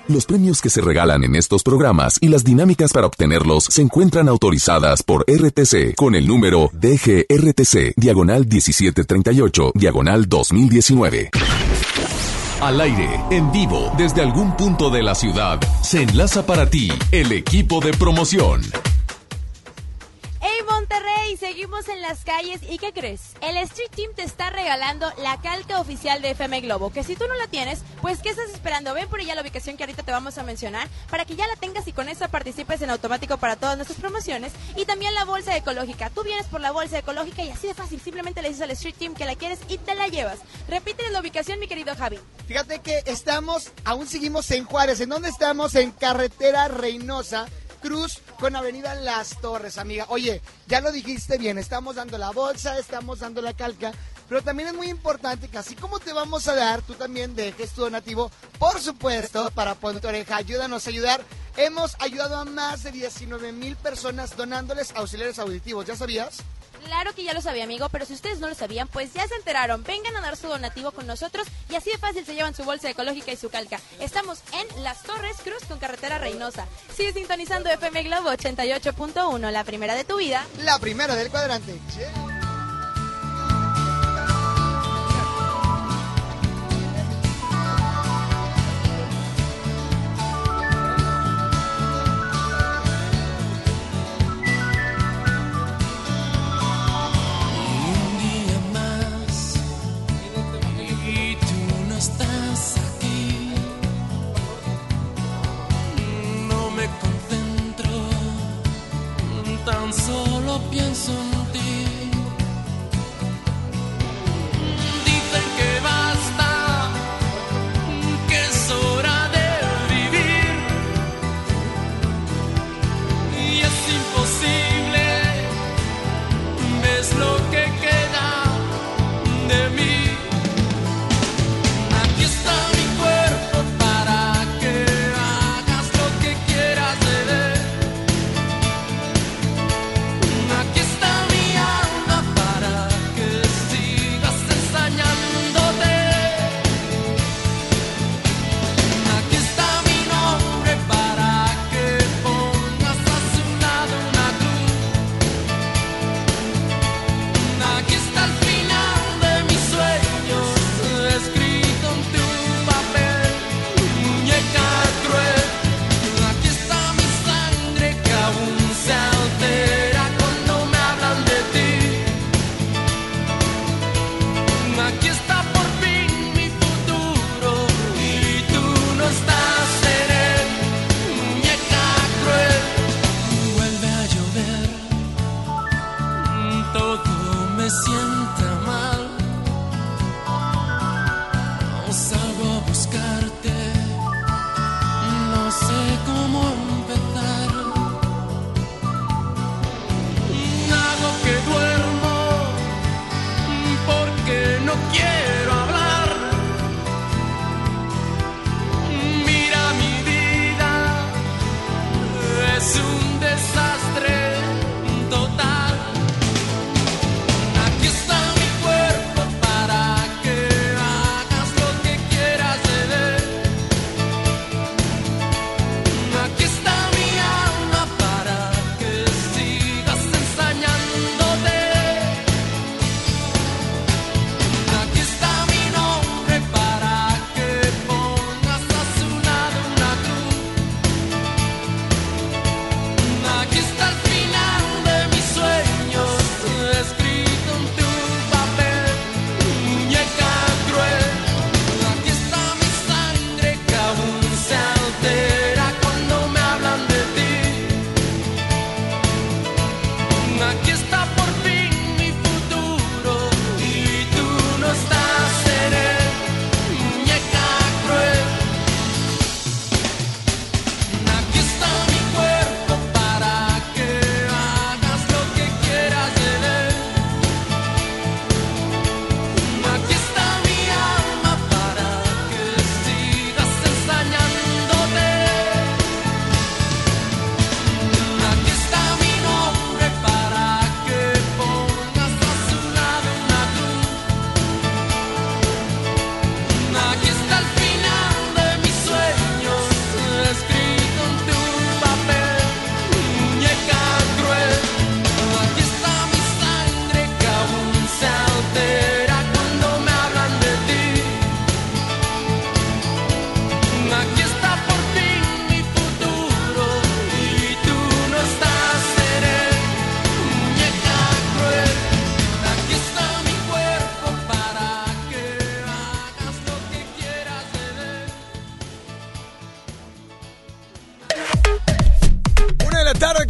Los premios que se regalan en estos programas y las dinámicas para obtenerlos se encuentran autorizadas por RTC con el número DGRTC, diagonal 1738, diagonal 2019. Al aire, en vivo, desde algún punto de la ciudad, se enlaza para ti el equipo de promoción. ¡Hey Monterrey! Seguimos en las calles y ¿qué crees? El Street Team te está regalando la calca oficial de FM Globo, que si tú no la tienes, pues ¿qué estás esperando? Ven por ella la ubicación que ahorita te vamos a mencionar para que ya la tengas y con esa participes en automático para todas nuestras promociones y también la bolsa ecológica. Tú vienes por la bolsa ecológica y así de fácil, simplemente le dices al Street Team que la quieres y te la llevas. Repítele la ubicación, mi querido Javi. Fíjate que estamos, aún seguimos en Juárez. ¿En dónde estamos? En Carretera Reynosa. Cruz con Avenida Las Torres, amiga. Oye, ya lo dijiste bien, estamos dando la bolsa, estamos dando la calca, pero también es muy importante que así como te vamos a dar, tú también dejes tu donativo, por supuesto, para Ponte Oreja. Ayúdanos a ayudar. Hemos ayudado a más de 19 mil personas donándoles auxiliares auditivos, ¿ya sabías? Claro que ya lo sabía, amigo, pero si ustedes no lo sabían, pues ya se enteraron. Vengan a dar su donativo con nosotros y así de fácil se llevan su bolsa ecológica y su calca. Estamos en Las Torres Cruz con carretera Reynosa. Sigue sintonizando FM Globo 88.1, la primera de tu vida. La primera del cuadrante. some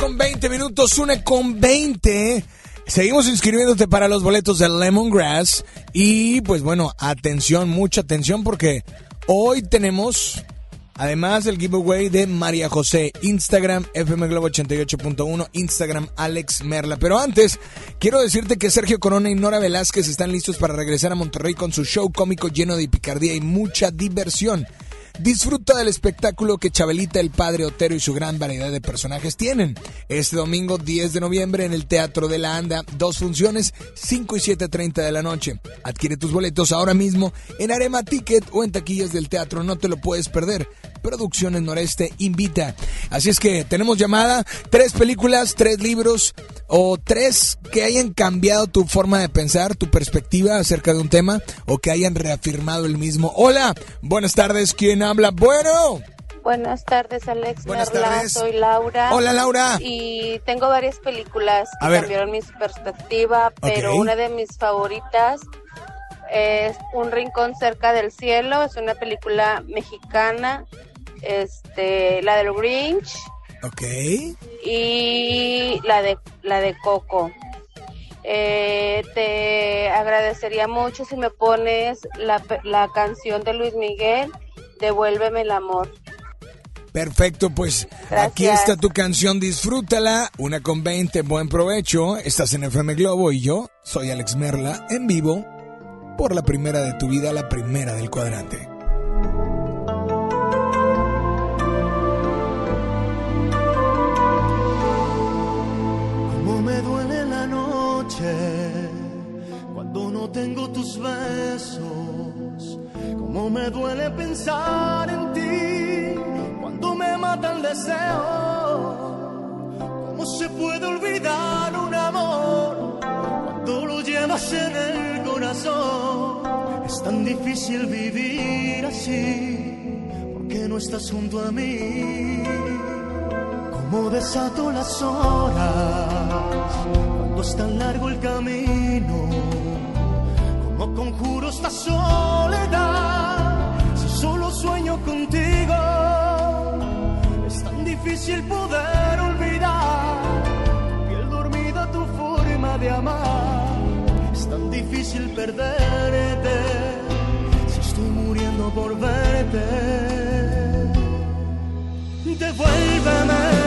con 20 minutos, una con 20. Seguimos inscribiéndote para los boletos de Lemongrass. Y pues bueno, atención, mucha atención porque hoy tenemos además el giveaway de María José. Instagram FM Globo 88.1, Instagram Alex Merla. Pero antes, quiero decirte que Sergio Corona y Nora Velázquez están listos para regresar a Monterrey con su show cómico lleno de picardía y mucha diversión. Disfruta del espectáculo que Chabelita, el padre Otero y su gran variedad de personajes tienen. Este domingo 10 de noviembre en el Teatro de la Anda, dos funciones, 5 y 7.30 de la noche. Adquiere tus boletos ahora mismo en Arema Ticket o en taquillas del teatro, no te lo puedes perder. Producciones Noreste invita. Así es que tenemos llamada, tres películas, tres libros o tres que hayan cambiado tu forma de pensar, tu perspectiva acerca de un tema o que hayan reafirmado el mismo. Hola, buenas tardes, ¿quién habla? Bueno. Buenas tardes, Alex Buenas Merla. tardes. Soy Laura. Hola, Laura. Y tengo varias películas que ver. cambiaron mi perspectiva, pero Ok. una de mis favoritas es Un rincón cerca del cielo. Es una película mexicana, este, la del Grinch Ok. y la de la de Coco. Eh, te agradecería mucho si me pones la, pe- la canción de Luis Miguel, Devuélveme el amor. Perfecto, pues aquí está tu canción, disfrútala. Una con 20, buen provecho. Estás en FM Globo y yo soy Alex Merla en vivo por la primera de tu vida, la primera del cuadrante. Cómo me duele la noche cuando no tengo tus besos. Cómo me duele pensar en ti cuando me mata el deseo. Cómo se puede olvidar un amor cuando lo llevas en el corazón. Es tan difícil vivir así porque no estás junto a mí. Cómo desato las horas cuando es tan largo el camino. Cómo conjuro esta soledad sueño contigo. Es tan difícil poder olvidar piel dormida, tu forma de amar. Es tan difícil perderte si estoy muriendo por verte. Devuélveme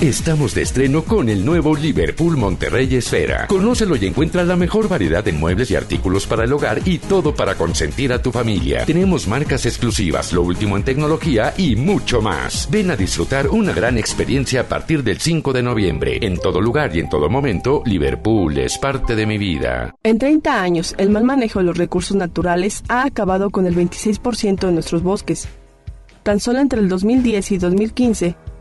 Estamos de estreno con el nuevo Liverpool Monterrey Esfera. Conócelo y encuentra la mejor variedad de muebles y artículos para el hogar y todo para consentir a tu familia. Tenemos marcas exclusivas, lo último en tecnología y mucho más. Ven a disfrutar una gran experiencia a partir del 5 de noviembre. En todo lugar y en todo momento, Liverpool es parte de mi vida. En 30 años, el mal manejo de los recursos naturales ha acabado con el 26% de nuestros bosques. Tan solo entre el 2010 y 2015,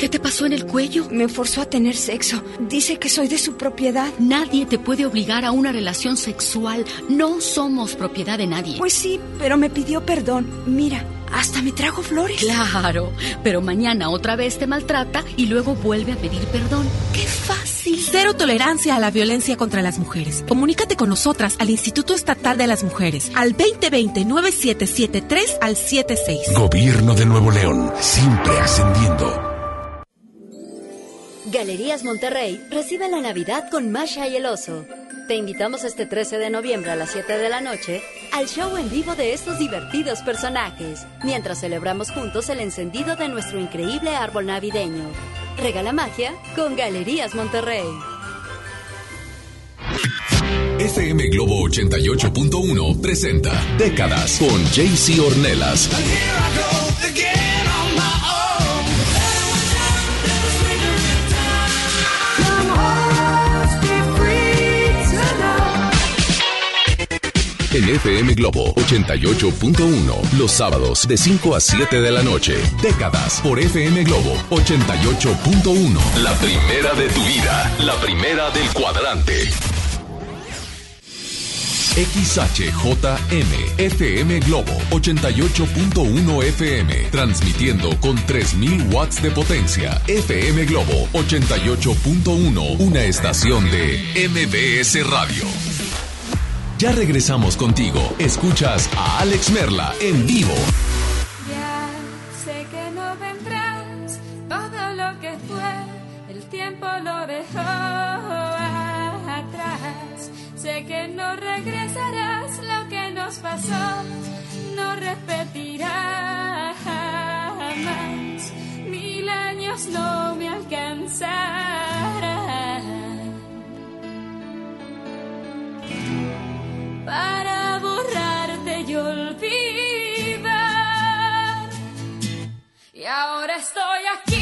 ¿Qué te pasó en el cuello? Me forzó a tener sexo. Dice que soy de su propiedad. Nadie te puede obligar a una relación sexual. No somos propiedad de nadie. Pues sí, pero me pidió perdón. Mira, hasta me trajo flores. Claro, pero mañana otra vez te maltrata y luego vuelve a pedir perdón. ¡Qué fácil! Cero tolerancia a la violencia contra las mujeres. Comunícate con nosotras al Instituto Estatal de las Mujeres al 2020-9773 al 76. Gobierno de Nuevo León, siempre ascendiendo. Galerías Monterrey recibe la Navidad con Masha y el Oso. Te invitamos este 13 de noviembre a las 7 de la noche al show en vivo de estos divertidos personajes, mientras celebramos juntos el encendido de nuestro increíble árbol navideño. Regala magia con Galerías Monterrey. FM Globo 88.1 presenta Décadas con JC Ornelas. En FM Globo 88.1, los sábados de 5 a 7 de la noche. Décadas por FM Globo 88.1. La primera de tu vida, la primera del cuadrante. XHJM FM Globo 88.1 FM, transmitiendo con 3000 watts de potencia. FM Globo 88.1, una estación de MBS Radio. Ya regresamos contigo. Escuchas a Alex Merla en vivo. Ya sé que no vendrás, todo lo que fue, el tiempo lo dejó atrás. Sé que no regresarás, lo que nos pasó no repetirá jamás. Mil años no me alcanzarán para borrarte y olvidar. Y ahora estoy aquí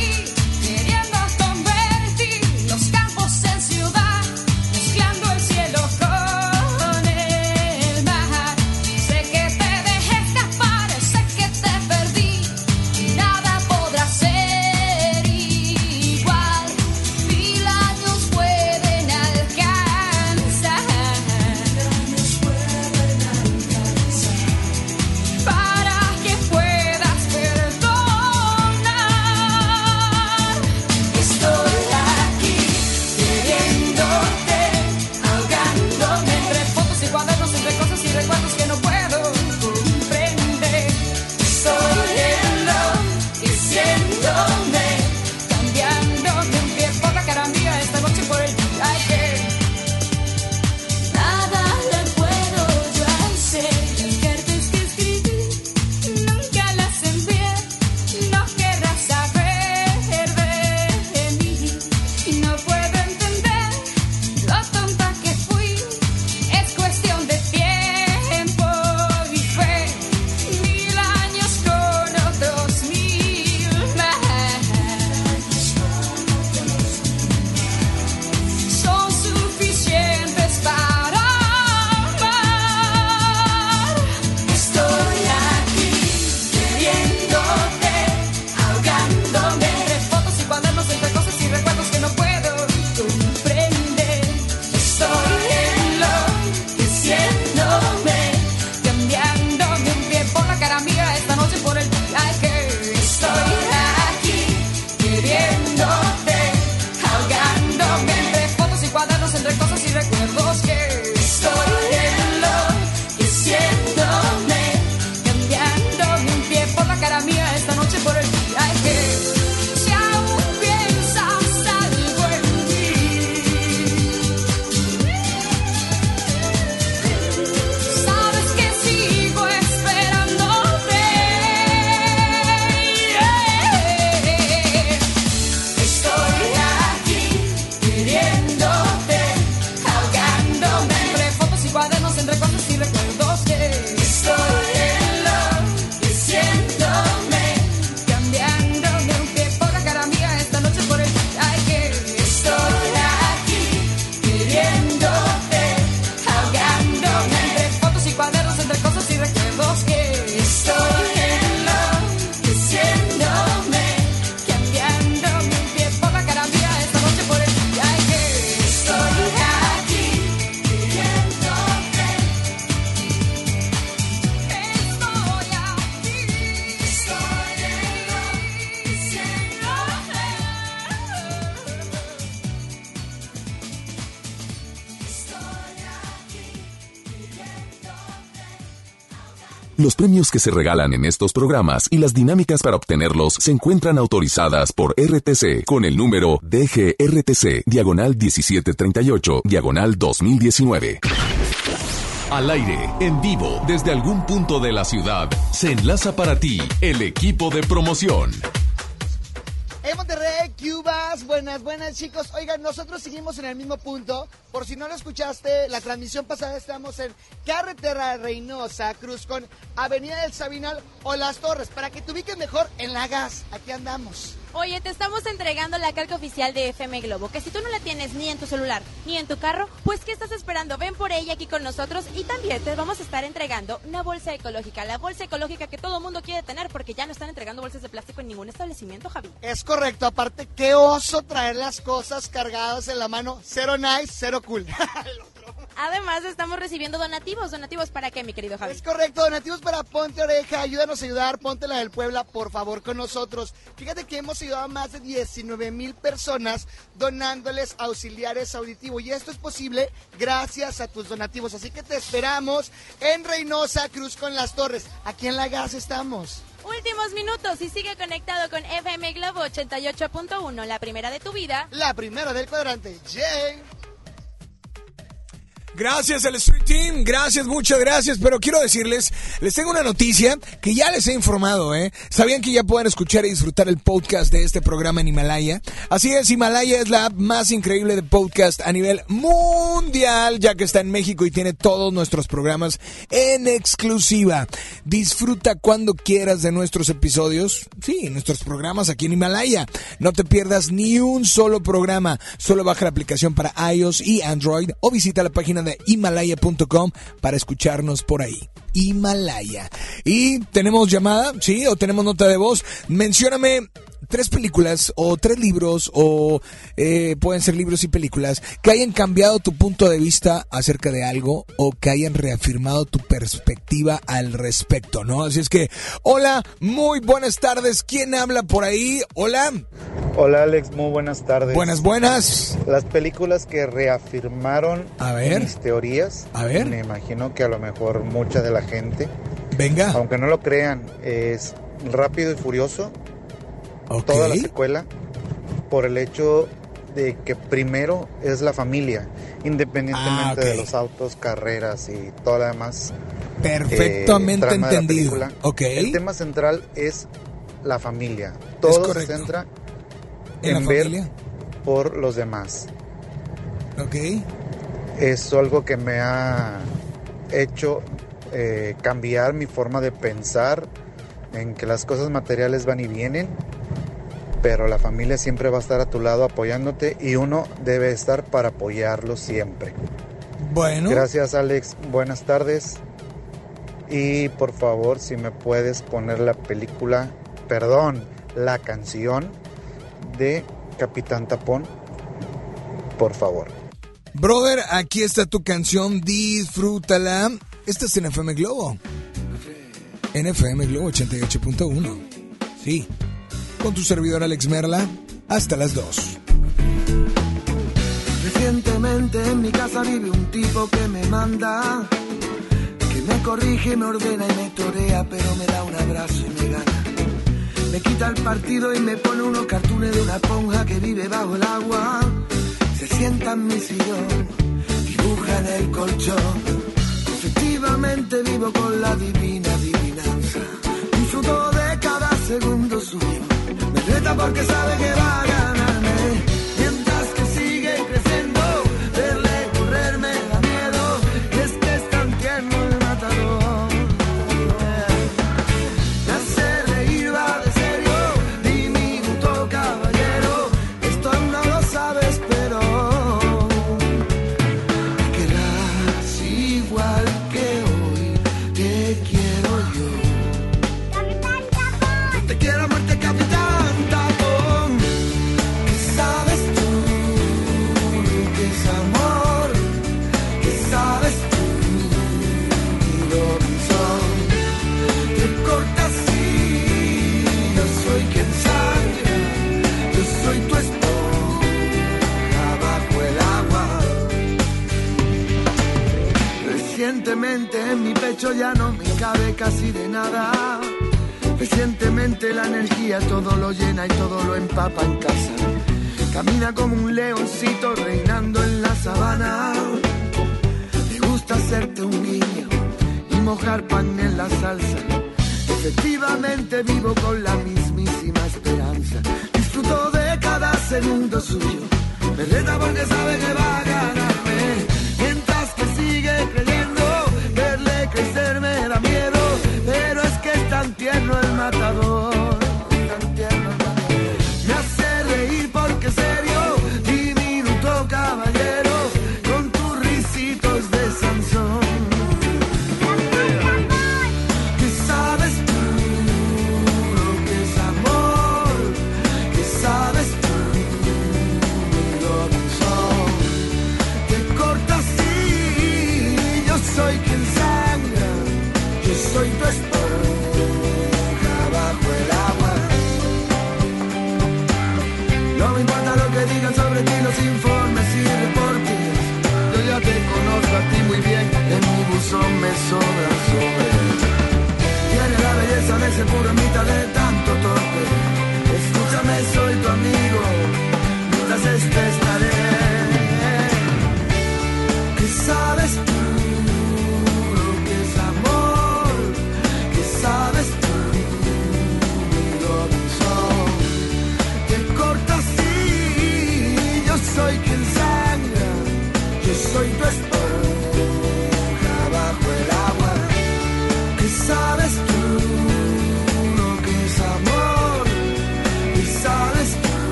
que se regalan en estos programas y las dinámicas para obtenerlos se encuentran autorizadas por RTC con el número DGRTC, diagonal 1738, diagonal 2019. Al aire, en vivo, desde algún punto de la ciudad, se enlaza para ti el equipo de promoción. En Monterrey, Cubas, buenas, buenas chicos. Oigan, nosotros seguimos en el mismo punto. Si no lo escuchaste, la transmisión pasada estamos en Carretera Reynosa, Cruz con Avenida del Sabinal o Las Torres. Para que te ubiques mejor en la gas, aquí andamos. Oye, te estamos entregando la calca oficial de FM Globo, que si tú no la tienes ni en tu celular ni en tu carro, pues ¿qué estás esperando? Ven por ella aquí con nosotros y también te vamos a estar entregando una bolsa ecológica, la bolsa ecológica que todo mundo quiere tener porque ya no están entregando bolsas de plástico en ningún establecimiento, Javi. Es correcto, aparte, qué oso traer las cosas cargadas en la mano. Cero nice, cero cool. Además, estamos recibiendo donativos. ¿Donativos para qué, mi querido Javi? Es correcto, donativos para Ponte Oreja. Ayúdanos a ayudar, Ponte la del Puebla, por favor, con nosotros. Fíjate que hemos ayudado a más de 19 mil personas donándoles auxiliares auditivos. Y esto es posible gracias a tus donativos. Así que te esperamos en Reynosa, Cruz con las Torres. Aquí en La Gas estamos. Últimos minutos y sigue conectado con FM Globo 88.1, la primera de tu vida. La primera del cuadrante. Jay. Gracias al Street Team, gracias, muchas gracias, pero quiero decirles, les tengo una noticia que ya les he informado, ¿eh? ¿Sabían que ya pueden escuchar y disfrutar el podcast de este programa en Himalaya? Así es, Himalaya es la app más increíble de podcast a nivel mundial, ya que está en México y tiene todos nuestros programas en exclusiva. Disfruta cuando quieras de nuestros episodios, sí, nuestros programas aquí en Himalaya. No te pierdas ni un solo programa, solo baja la aplicación para iOS y Android o visita la página de himalaya.com para escucharnos por ahí. Himalaya. Y tenemos llamada, ¿sí? O tenemos nota de voz. Mencióname tres películas o tres libros o eh, pueden ser libros y películas que hayan cambiado tu punto de vista acerca de algo o que hayan reafirmado tu perspectiva al respecto, ¿no? Así es que, hola, muy buenas tardes. ¿Quién habla por ahí? Hola. Hola Alex, muy buenas tardes. Buenas, buenas. Las películas que reafirmaron a ver. Mis teorías. A ver. Me imagino que a lo mejor mucha de la gente. Venga. Aunque no lo crean, es Rápido y Furioso. Okay. Toda la secuela. Por el hecho de que primero es la familia, independientemente Ah, de los autos, carreras y todo lo demás. Perfectamente eh, de la entendido. película. Ok. El tema central es la familia. Todo se centra ¿En en, la ver familia? por los demás. Ok. Es algo que me ha hecho eh, cambiar mi forma de pensar en que las cosas materiales van y vienen, pero la familia siempre va a estar a tu lado apoyándote y uno debe estar para apoyarlo siempre. Bueno. Gracias Alex, buenas tardes. Y por favor, si me puedes poner la película, perdón, la canción de Capitán Tapón, por favor. Brother, aquí está tu canción, disfrútala. Esta es en FM Globo. En FM Globo 88.1. Sí. Con tu servidor Alex Merla, hasta las 2. Recientemente en mi casa vive un tipo que me manda, que me corrige, me ordena y me torea, pero me da un abrazo y me gana. Me quita el partido y me pone unos cartones de una esponja que vive bajo el agua. Sienta en mi sillón, dibuja en el colchón. Efectivamente vivo con la divina adivinanza. Disfruto de cada segundo suyo. Me reta porque sabe que va a ganarme.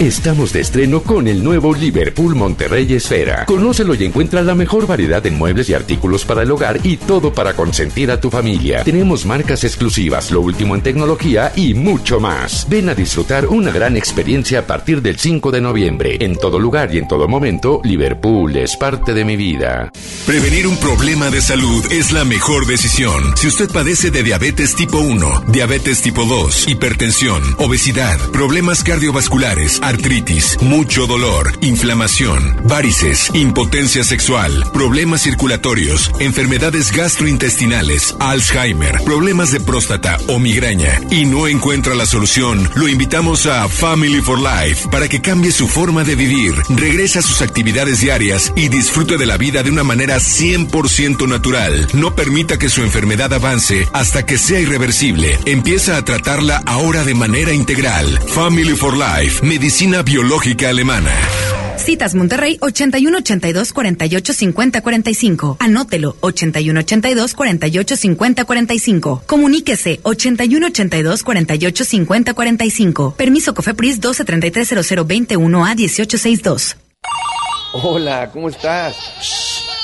Estamos de estreno con el nuevo Liverpool Monterrey Esfera. Conócelo y encuentra la mejor variedad de muebles y artículos para el hogar y todo para consentir a tu familia. Tenemos marcas exclusivas, lo último en tecnología y mucho más. Ven a disfrutar una gran experiencia a partir del 5 de noviembre. En todo lugar y en todo momento, Liverpool es parte de mi vida. Prevenir un problema de salud es la mejor decisión. Si usted padece de diabetes tipo 1, diabetes tipo 2, hipertensión, obesidad, problemas cardiovasculares, artritis, mucho dolor, inflamación, varices, impotencia sexual, problemas circulatorios, enfermedades gastrointestinales, Alzheimer, problemas de próstata o migraña y no encuentra la solución, lo invitamos a Family for Life para que cambie su forma de vivir, regrese a sus actividades diarias y disfrute de la vida de una manera 100% natural. No permita que su enfermedad avance hasta que sea irreversible. Empieza a tratarla ahora de manera integral. Family for Life, biológica alemana. Citas Monterrey 81 82 48 50 45. Anótelo 81 82 48 50 45. Comuníquese 81 82 48 50 45. Permiso Cofepris 12 33 00 21 a 18 62. Hola, ¿cómo estás?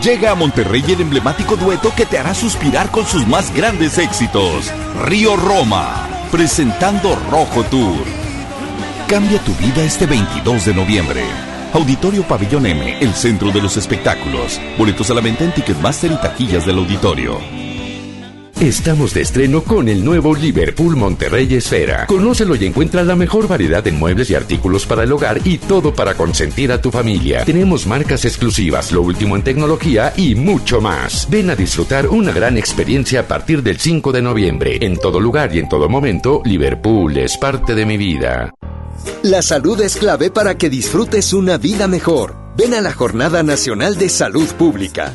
Llega a Monterrey el emblemático dueto que te hará suspirar con sus más grandes éxitos. Río Roma. presentando Rojo Tour. Cambia tu vida este 22 de noviembre. Auditorio Pabellón M, el centro de los espectáculos. Boletos a la venta en Ticketmaster y taquillas del auditorio. Estamos de estreno con el nuevo Liverpool Monterrey Esfera. Conócelo y encuentra la mejor variedad en muebles y artículos para el hogar y todo para consentir a tu familia. Tenemos marcas exclusivas, lo último en tecnología y mucho más. Ven a disfrutar una gran experiencia a partir del 5 de noviembre. En todo lugar y en todo momento, Liverpool es parte de mi vida. La salud es clave para que disfrutes una vida mejor. Ven a la Jornada Nacional de Salud Pública.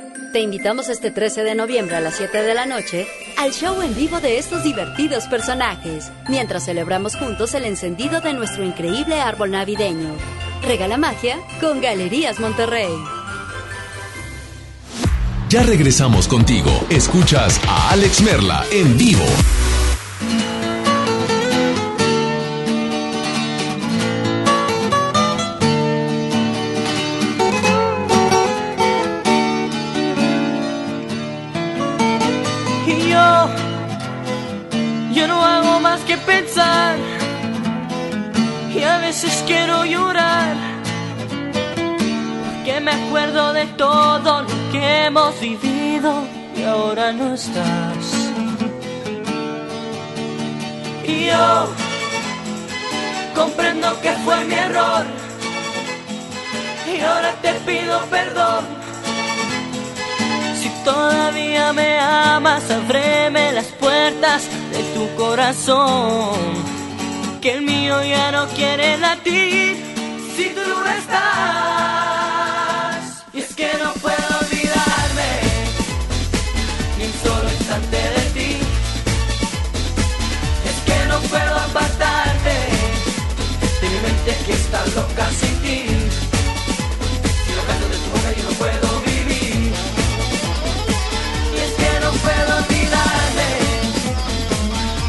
Te invitamos este 13 de noviembre a las 7 de la noche al show en vivo de estos divertidos personajes, mientras celebramos juntos el encendido de nuestro increíble árbol navideño. Regala magia con Galerías Monterrey. Ya regresamos contigo. Escuchas a Alex Merla en vivo. De todo lo que hemos vivido y ahora no estás. Y yo comprendo que fue mi error. Y ahora te pido perdón. Si todavía me amas, ábreme las puertas de tu corazón. Que el mío ya no quiere latir si tú no estás. Mente que está loca sin ti. Si lo canto de tu boca yo no puedo vivir. Y es que no puedo olvidarme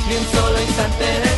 ni un solo instante de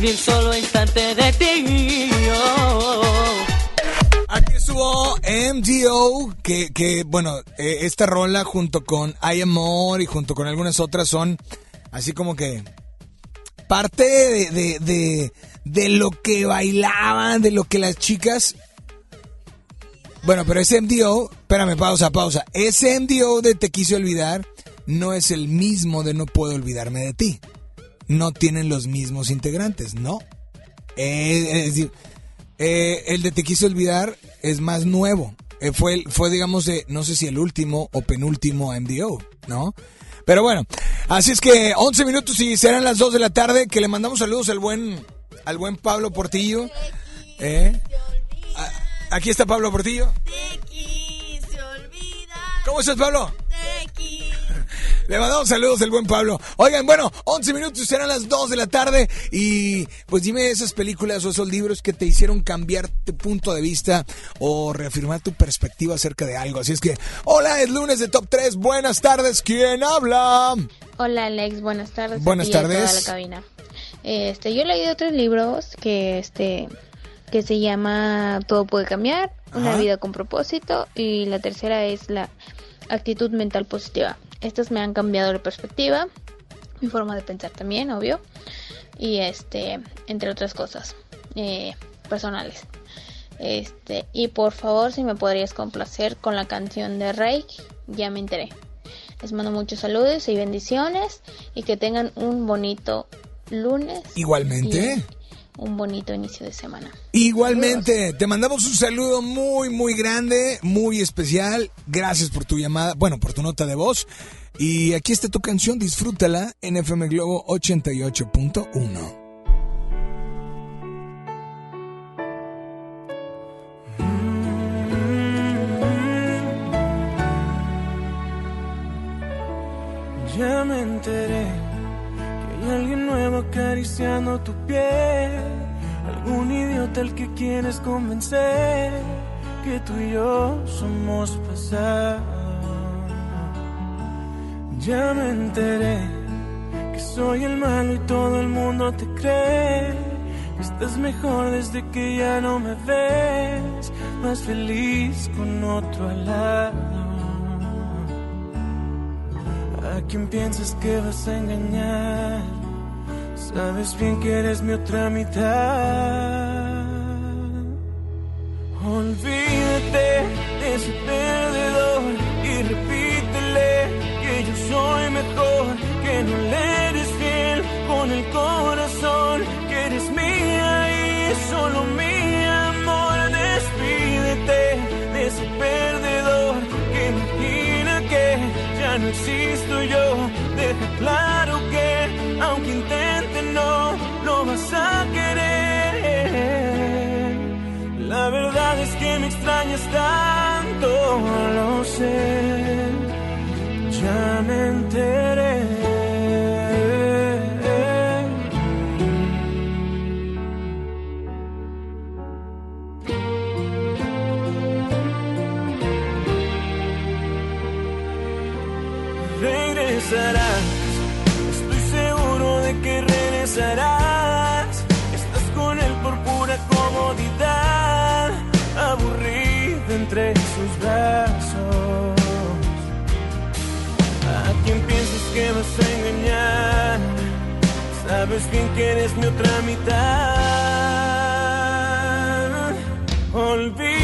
ni un solo instante de ti. Aquí estuvo MDO, que, que bueno, eh, esta rola junto con I Am More y junto con algunas otras son así como que parte de, de, de, de lo que bailaban, de lo que las chicas... Bueno, pero ese MDO, espérame, pausa, pausa. Ese MDO de Te quise olvidar no es el mismo de No puedo olvidarme de ti. No tienen los mismos integrantes, ¿no? Eh, es decir, eh, el de Te quise olvidar es más nuevo. Eh, fue, fue, digamos, de, no sé si el último o penúltimo MDO, ¿no? Pero bueno, así es que 11 minutos y serán las 2 de la tarde, que le mandamos saludos al buen, al buen Pablo Portillo. ¿eh? Aquí está Pablo Portillo. ¿Cómo estás, Pablo? Le mandamos saludos al buen Pablo. Oigan, bueno, 11 minutos serán las 2 de la tarde. Y pues dime esas películas o esos libros que te hicieron cambiar tu punto de vista o reafirmar tu perspectiva acerca de algo. Así es que, hola, es lunes de Top 3. Buenas tardes, ¿quién habla? Hola Alex, buenas tardes. Buenas tardes. toda la cabina. Este, yo he leído otros libros que este que se llama Todo puede cambiar, Una Ajá. vida con propósito y la tercera es la actitud mental positiva. Estas me han cambiado la perspectiva, mi forma de pensar también, obvio, y este, entre otras cosas eh, personales. Este, y por favor, si me podrías complacer con la canción de Rey, ya me enteré. Les mando muchos saludos y bendiciones y que tengan un bonito lunes. Igualmente. Un bonito inicio de semana. Igualmente, te mandamos un saludo muy, muy grande, muy especial. Gracias por tu llamada, bueno, por tu nota de voz. Y aquí está tu canción, disfrútala en FM Globo 88.1. Ya me enteré alguien nuevo acariciando tu piel. Algún idiota al que quieres convencer que tú y yo somos pasado. Ya me enteré que soy el malo y todo el mundo te cree. Estás mejor desde que ya no me ves. Más feliz con otro al lado. ¿A quién piensas que vas a engañar? Sabes bien que eres mi otra mitad. Olvídate de ese perdedor y repítele que yo soy mejor, que no le eres fiel con el corazón, que eres mía y solo mi amor. Despídete de ese perdedor no existo yo. Deja claro que aunque intente no lo vas a querer. La verdad es que me extrañas tanto, lo sé. Ya me enteré. Regresarás, estoy seguro de que regresarás. Estás con él por pura comodidad, aburrido entre sus brazos. ¿A quién piensas que vas a engañar? Sabes bien que eres mi otra mitad. Olvídate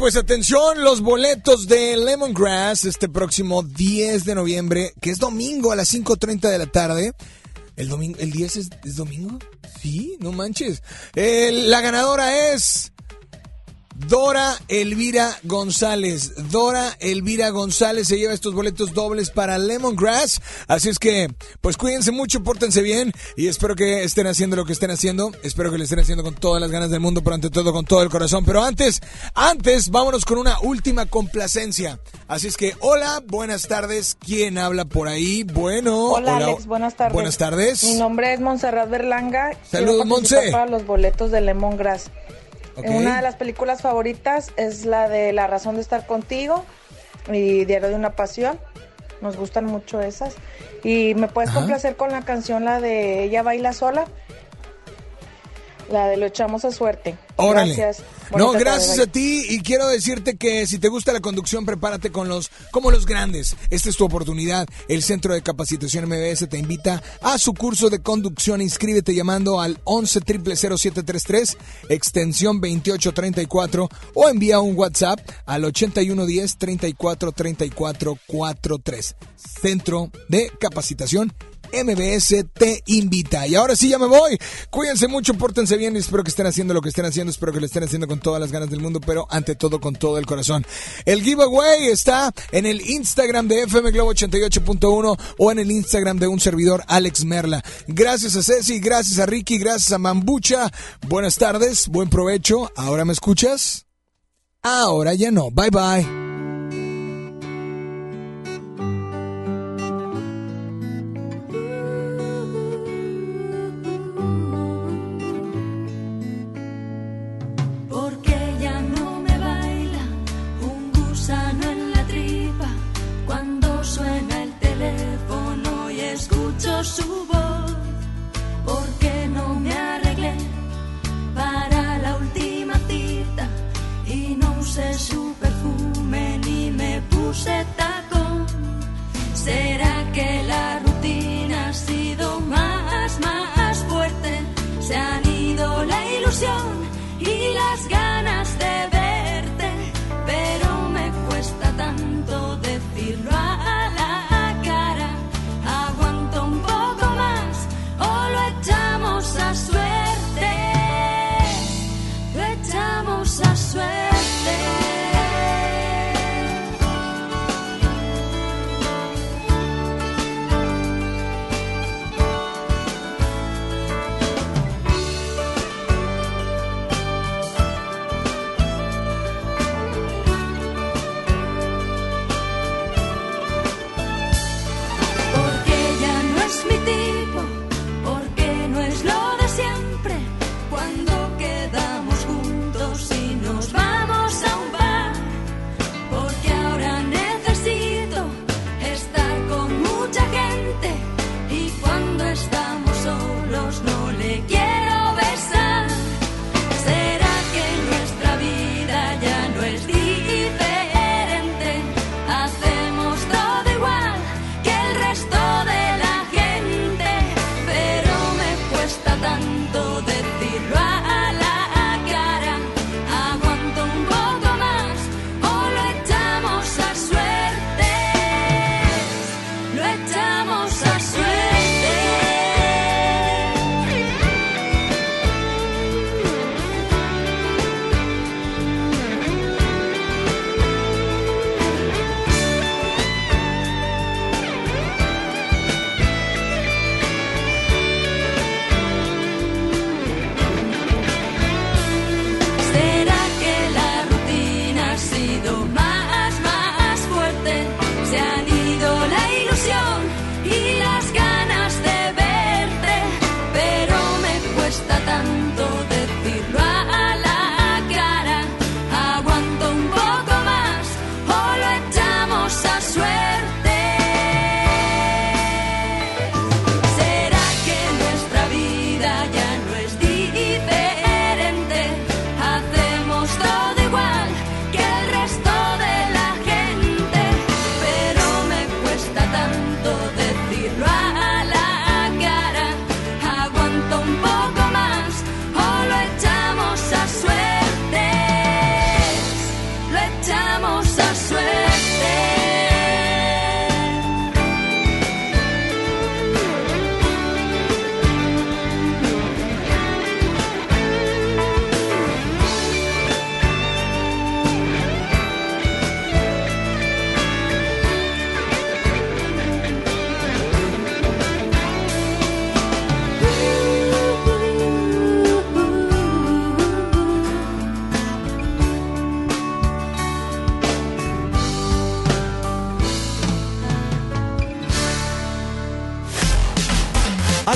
pues atención, los boletos de Lemongrass este próximo 10 de noviembre, que es domingo a las 5.30 de la tarde. ¿El, domingo, el 10 es, domingo? Sí, no manches. Eh, la ganadora es Dora Elvira González. Dora Elvira González se lleva estos boletos dobles para Lemongrass. Así es que, pues cuídense mucho, pórtense bien y espero que estén haciendo lo que estén haciendo. Espero que lo estén haciendo con todas las ganas del mundo, pero ante todo con todo el corazón. Pero antes, antes, vámonos con una última complacencia. Así es que, hola, buenas tardes. ¿Quién habla por ahí? Bueno. Hola, Alex, buenas tardes. Buenas tardes. Mi nombre es Montserrat Berlanga. Saludos, Monse. Para los boletos de Lemongrass. Okay. Una de las películas favoritas es la de La razón de estar contigo y Diario de una pasión. Nos gustan mucho esas. Y me puedes Ajá. complacer con la canción, la de Ella baila sola. La de Lo echamos a suerte. Órale. Gracias. No, gracias tarde, a ti y quiero decirte que si te gusta la conducción, prepárate con los como los grandes. Esta es tu oportunidad. El Centro de Capacitación MBS te invita a su curso de conducción. Inscríbete llamando al 11 0733 extensión 2834 o envía un WhatsApp al 8110 34 34 43. Centro de Capacitación MBS te invita. Y ahora sí ya me voy. Cuídense mucho, pórtense bien y espero que estén haciendo lo que estén haciendo. Espero que lo estén haciendo con todas las ganas del mundo, pero ante todo con todo el corazón. El giveaway está en el Instagram de FM Globo 88.1 o en el Instagram de un servidor Alex Merla. Gracias a Ceci, gracias a Ricky, gracias a Mambucha. Buenas tardes, buen provecho. ¿Ahora me escuchas? Ahora ya no. Bye bye. Escucho su voz.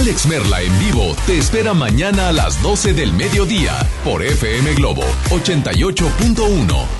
Alex Merla en vivo te espera mañana a las 12 del mediodía por FM Globo 88.1.